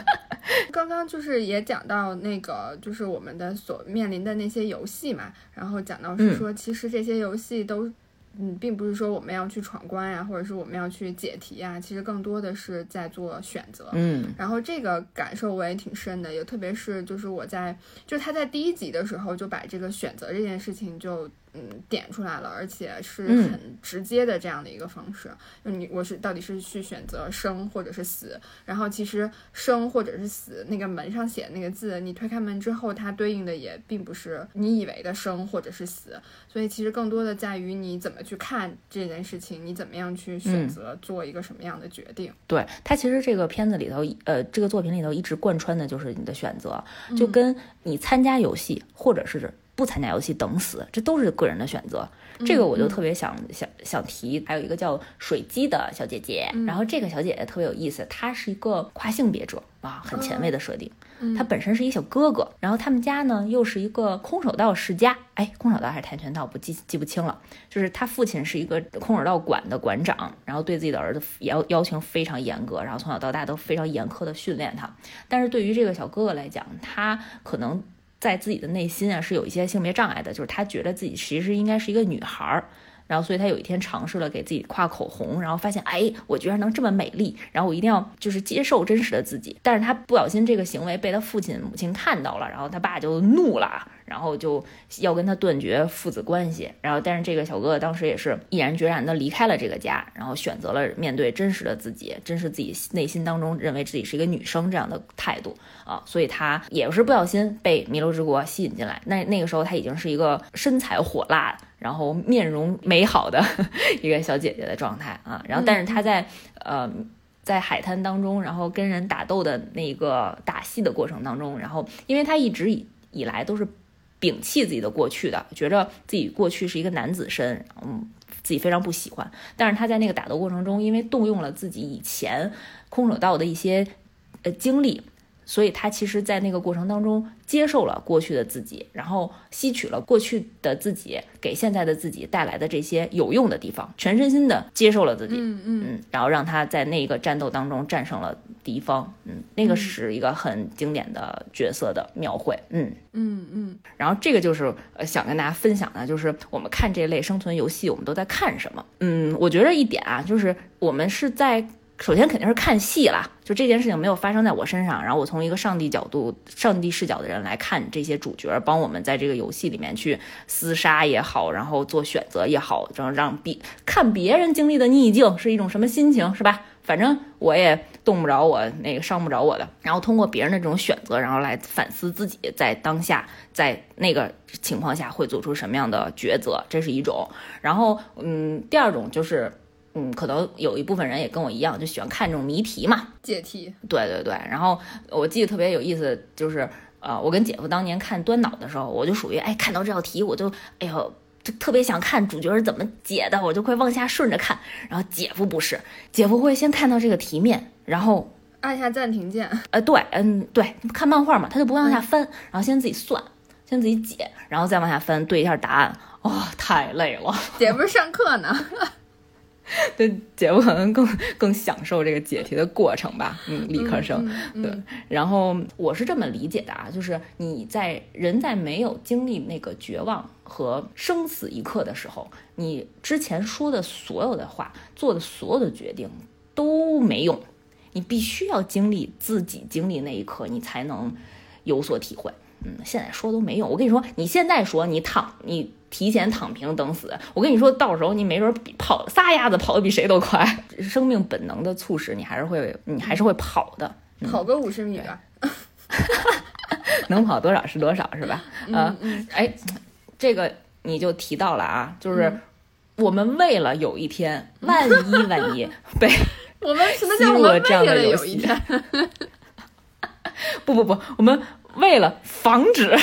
A: 刚刚就是也讲到那个，就是我们的所面临的那些游戏嘛，然后讲到是说，其实这些游戏都。嗯，并不是说我们要去闯关呀，或者是我们要去解题呀，其实更多的是在做选择。
B: 嗯，
A: 然后这个感受我也挺深的，也特别是就是我在，就是他在第一集的时候就把这个选择这件事情就嗯点出来了，而且是很直接的这样的一个方式。就你我是到底是去选择生或者是死，然后其实生或者是死那个门上写的那个字，你推开门之后，它对应的也并不是你以为的生或者是死，所以其实更多的在于你怎么。去看这件事情，你怎么样去选择做一个什么样的决定？
B: 对他，其实这个片子里头，呃，这个作品里头一直贯穿的就是你的选择，就跟你参加游戏或者是不参加游戏等死，这都是个人的选择。这个我就特别想想想提，还有一个叫水姬的小姐姐，然后这个小姐姐特别有意思，她是一个跨性别者啊，很前卫的设定。她本身是一小哥哥，然后他们家呢又是一个空手道世家，哎，空手道还是跆拳道，不记记不清了。就是他父亲是一个空手道馆的馆长，然后对自己的儿子要要求非常严格，然后从小到大都非常严苛的训练他。但是对于这个小哥哥来讲，他可能。在自己的内心啊，是有一些性别障碍的，就是他觉得自己其实应该是一个女孩儿。然后，所以他有一天尝试了给自己画口红，然后发现，哎，我居然能这么美丽，然后我一定要就是接受真实的自己。但是他不小心这个行为被他父亲母亲看到了，然后他爸就怒了，然后就要跟他断绝父子关系。然后，但是这个小哥哥当时也是毅然决然的离开了这个家，然后选择了面对真实的自己，真实自己内心当中认为自己是一个女生这样的态度啊。所以他也是不小心被弥留之国吸引进来。那那个时候他已经是一个身材火辣。然后面容美好的 一个小姐姐的状态啊，然后但是她在呃在海滩当中，然后跟人打斗的那个打戏的过程当中，然后因为她一直以以来都是摒弃自己的过去的，觉着自己过去是一个男子身，嗯，自己非常不喜欢。但是他在那个打斗过程中，因为动用了自己以前空手道的一些呃经历。所以他其实，在那个过程当中，接受了过去的自己，然后吸取了过去的自己给现在的自己带来的这些有用的地方，全身心的接受了自己，
A: 嗯嗯，
B: 然后让他在那个战斗当中战胜了敌方，嗯，那个是一个很经典的角色的描绘，
A: 嗯嗯嗯，
B: 然后这个就是呃想跟大家分享的，就是我们看这类生存游戏，我们都在看什么？嗯，我觉得一点啊，就是我们是在。首先肯定是看戏啦，就这件事情没有发生在我身上，然后我从一个上帝角度、上帝视角的人来看这些主角，帮我们在这个游戏里面去厮杀也好，然后做选择也好，然后让别看别人经历的逆境是一种什么心情，是吧？反正我也动不着我那个伤不着我的，然后通过别人的这种选择，然后来反思自己在当下在那个情况下会做出什么样的抉择，这是一种。然后，嗯，第二种就是。嗯，可能有一部分人也跟我一样，就喜欢看这种谜题嘛，
A: 解题。
B: 对对对。然后我记得特别有意思，就是呃，我跟姐夫当年看端脑的时候，我就属于哎，看到这道题我就哎呦，就特别想看主角是怎么解的，我就会往下顺着看。然后姐夫不是，姐夫会先看到这个题面，然后
A: 按下暂停键。
B: 呃，对，嗯，对，看漫画嘛，他就不往下翻，然后先自己算，先自己解，然后再往下翻对一下答案。哇，太累了。
A: 姐夫上课呢。
B: 对，姐夫可能更更享受这个解题的过程吧。嗯，理科生对。然后我是这么理解的啊，就是你在人在没有经历那个绝望和生死一刻的时候，你之前说的所有的话、做的所有的决定都没用。你必须要经历自己经历那一刻，你才能有所体会。嗯，现在说都没用。我跟你说，你现在说你躺你。提前躺平等死，我跟你说，到时候你没准比跑撒丫子跑的比谁都快。生命本能的促使你还是会，你还是会跑的，
A: 跑个五十米吧，
B: 能跑多少是多少，是吧？嗯嗯。哎，这个你就提到了啊，就是我们为了有一天，万一万一 被
A: 我们什么叫我们
B: 这样的
A: 游戏？
B: 不不不，我们。为了防止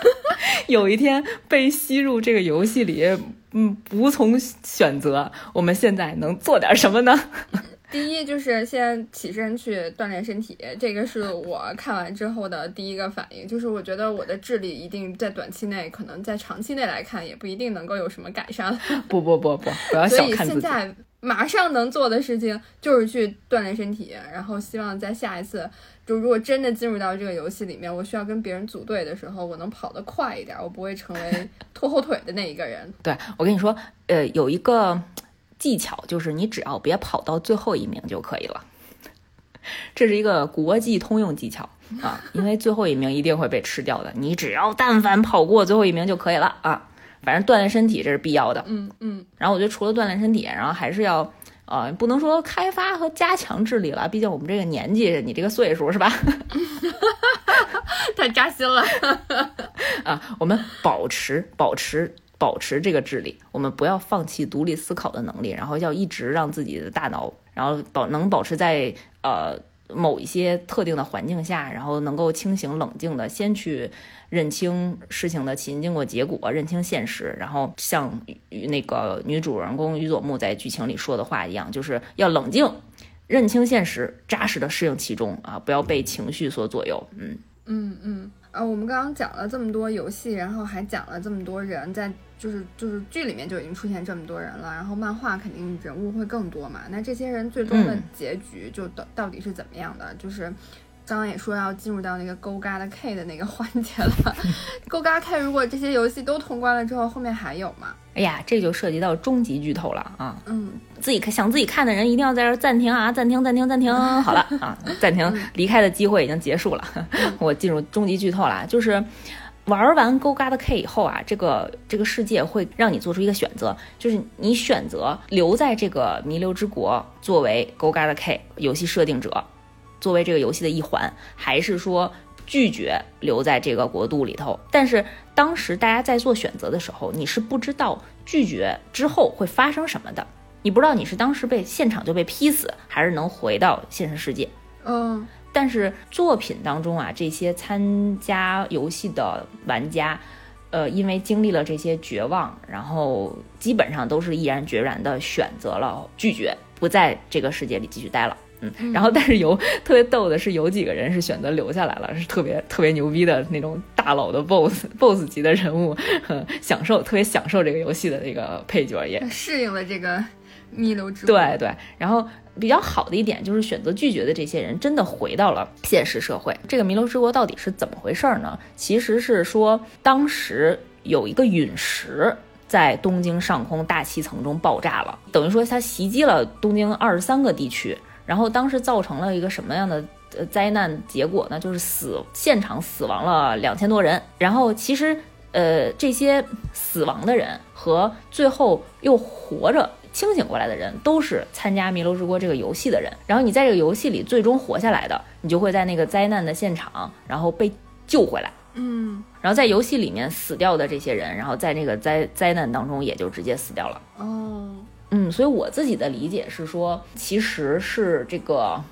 B: 有一天被吸入这个游戏里，嗯，无从选择，我们现在能做点什么呢？
A: 第一就是先起身去锻炼身体，这个是我看完之后的第一个反应。就是我觉得我的智力一定在短期内，可能在长期内来看，也不一定能够有什么改善。
B: 不不不不，不要小看
A: 自己。所以现在马上能做的事情就是去锻炼身体，然后希望在下一次。就如果真的进入到这个游戏里面，我需要跟别人组队的时候，我能跑得快一点，我不会成为 拖后腿的那一个人。
B: 对我跟你说，呃，有一个技巧，就是你只要别跑到最后一名就可以了。这是一个国际通用技巧啊，因为最后一名一定会被吃掉的。你只要但凡跑过最后一名就可以了啊。反正锻炼身体这是必要的。
A: 嗯嗯。
B: 然后我觉得除了锻炼身体，然后还是要。啊，不能说开发和加强智力了，毕竟我们这个年纪，你这个岁数是吧？
A: 太扎心了
B: 啊！我们保持、保持、保持这个智力，我们不要放弃独立思考的能力，然后要一直让自己的大脑，然后保能保持在呃某一些特定的环境下，然后能够清醒冷静的先去。认清事情的起因、经过、结果，认清现实，然后像那个女主人公于佐木在剧情里说的话一样，就是要冷静，认清现实，扎实的适应其中啊，不要被情绪所左右。
A: 嗯嗯嗯啊，我们刚刚讲了这么多游戏，然后还讲了这么多人，在就是就是剧里面就已经出现这么多人了，然后漫画肯定人物会更多嘛，那这些人最终的结局就到到底是怎么样的？就是。刚刚也说要进入到那个勾嘎的 K 的那个环节了，勾嘎 K 如果这些游戏都通关了之后，后面还有吗？
B: 哎呀，这就涉及到终极剧透了
A: 啊！嗯，
B: 自己看想自己看的人一定要在这暂停啊，暂停，暂停，暂停，好了啊，暂停，离开的机会已经结束了，我进入终极剧透了，就是玩完勾嘎的 K 以后啊，这个这个世界会让你做出一个选择，就是你选择留在这个弥留之国作为勾嘎的 K 游戏设定者。作为这个游戏的一环，还是说拒绝留在这个国度里头？但是当时大家在做选择的时候，你是不知道拒绝之后会发生什么的。你不知道你是当时被现场就被劈死，还是能回到现实世界。
A: 嗯，
B: 但是作品当中啊，这些参加游戏的玩家，呃，因为经历了这些绝望，然后基本上都是毅然决然的选择了拒绝，不在这个世界里继续待了。嗯，然后但是有特别逗的是，有几个人是选择留下来了，是特别特别牛逼的那种大佬的 boss boss 级的人物，享受特别享受这个游戏的那个配角也
A: 适应了这个弥留之国。
B: 对对，然后比较好的一点就是选择拒绝的这些人真的回到了现实社会。这个弥留之国到底是怎么回事呢？其实是说当时有一个陨石在东京上空大气层中爆炸了，等于说它袭击了东京二十三个地区。然后当时造成了一个什么样的呃灾难结果呢？就是死现场死亡了两千多人。然后其实呃这些死亡的人和最后又活着清醒过来的人，都是参加《弥留之国》这个游戏的人。然后你在这个游戏里最终活下来的，你就会在那个灾难的现场，然后被救回来。
A: 嗯。
B: 然后在游戏里面死掉的这些人，然后在那个灾灾难当中也就直接死掉了。
A: 哦。
B: 嗯，所以我自己的理解是说，其实是这个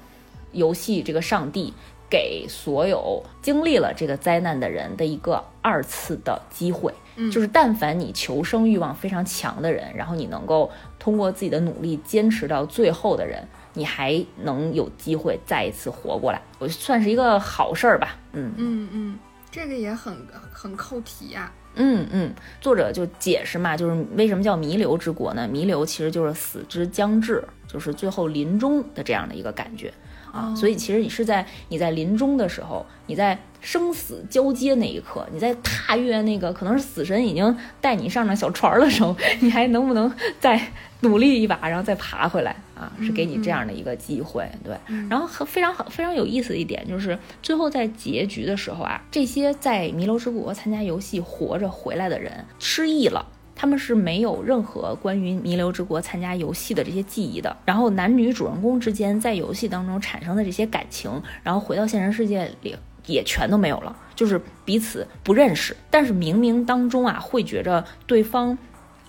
B: 游戏这个上帝给所有经历了这个灾难的人的一个二次的机会。
A: 嗯，
B: 就是但凡你求生欲望非常强的人，然后你能够通过自己的努力坚持到最后的人，你还能有机会再一次活过来。我算是一个好事儿吧。
A: 嗯嗯嗯，这个也很很扣题呀。
B: 嗯嗯，作者就解释嘛，就是为什么叫弥留之国呢？弥留其实就是死之将至，就是最后临终的这样的一个感觉啊。所以其实你是在你在临终的时候，你在生死交接那一刻，你在踏越那个可能是死神已经带你上了小船的时候，你还能不能再努力一把，然后再爬回来？啊，是给你这样的一个机会，对。然后很非常好、非常有意思的一点就是，最后在结局的时候啊，这些在弥留之国参加游戏活着回来的人失忆了，他们是没有任何关于弥留之国参加游戏的这些记忆的。然后男女主人公之间在游戏当中产生的这些感情，然后回到现实世界里也全都没有了，就是彼此不认识。但是冥冥当中啊，会觉着对方，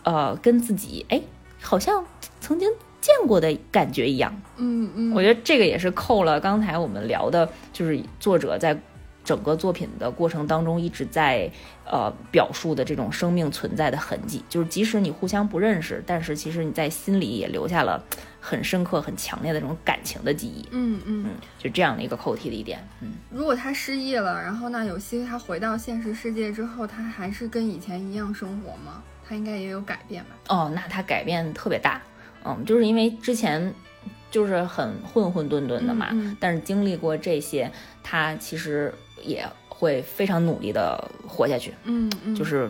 B: 呃，跟自己哎，好像曾经。见过的感觉一样，
A: 嗯嗯，
B: 我觉得这个也是扣了刚才我们聊的，就是作者在整个作品的过程当中一直在呃表述的这种生命存在的痕迹，就是即使你互相不认识，但是其实你在心里也留下了很深刻、很强烈的这种感情的记忆，嗯
A: 嗯
B: 嗯，就这样的一个扣题的一点，嗯，
A: 如果他失忆了，然后呢，有些他回到现实世界之后，他还是跟以前一样生活吗？他应该也有改变吧？
B: 哦，那他改变特别大。嗯，就是因为之前就是很混混沌沌的嘛，但是经历过这些，他其实也会非常努力的活下去。
A: 嗯嗯，
B: 就是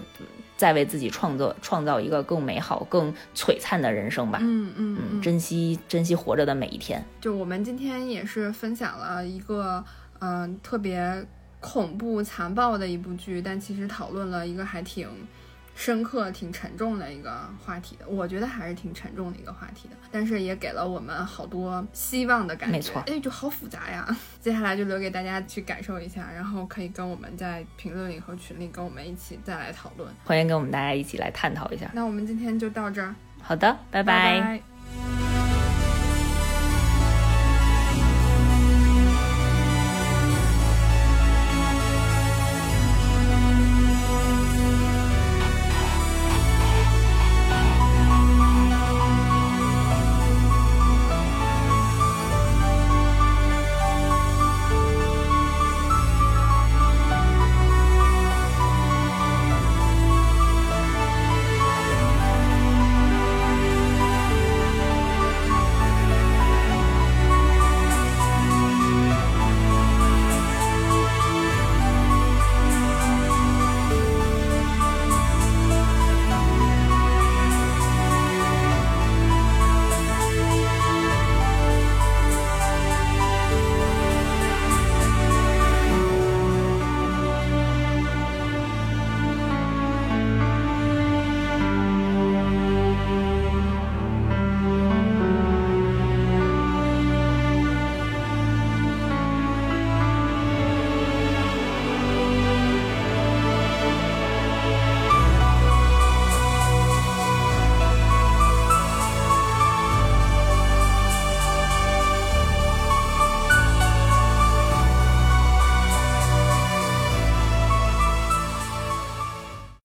B: 再为自己创造创造一个更美好、更璀璨的人生吧。
A: 嗯嗯
B: 嗯，珍惜珍惜活着的每一天。
A: 就我们今天也是分享了一个嗯特别恐怖残暴的一部剧，但其实讨论了一个还挺。深刻、挺沉重的一个话题的，我觉得还是挺沉重的一个话题的，但是也给了我们好多希望的感觉。
B: 没错，
A: 哎，就好复杂呀。接下来就留给大家去感受一下，然后可以跟我们在评论里和群里跟我们一起再来讨论。
B: 欢迎跟我们大家一起来探讨一下。
A: 那我们今天就到这儿。
B: 好的，拜
A: 拜。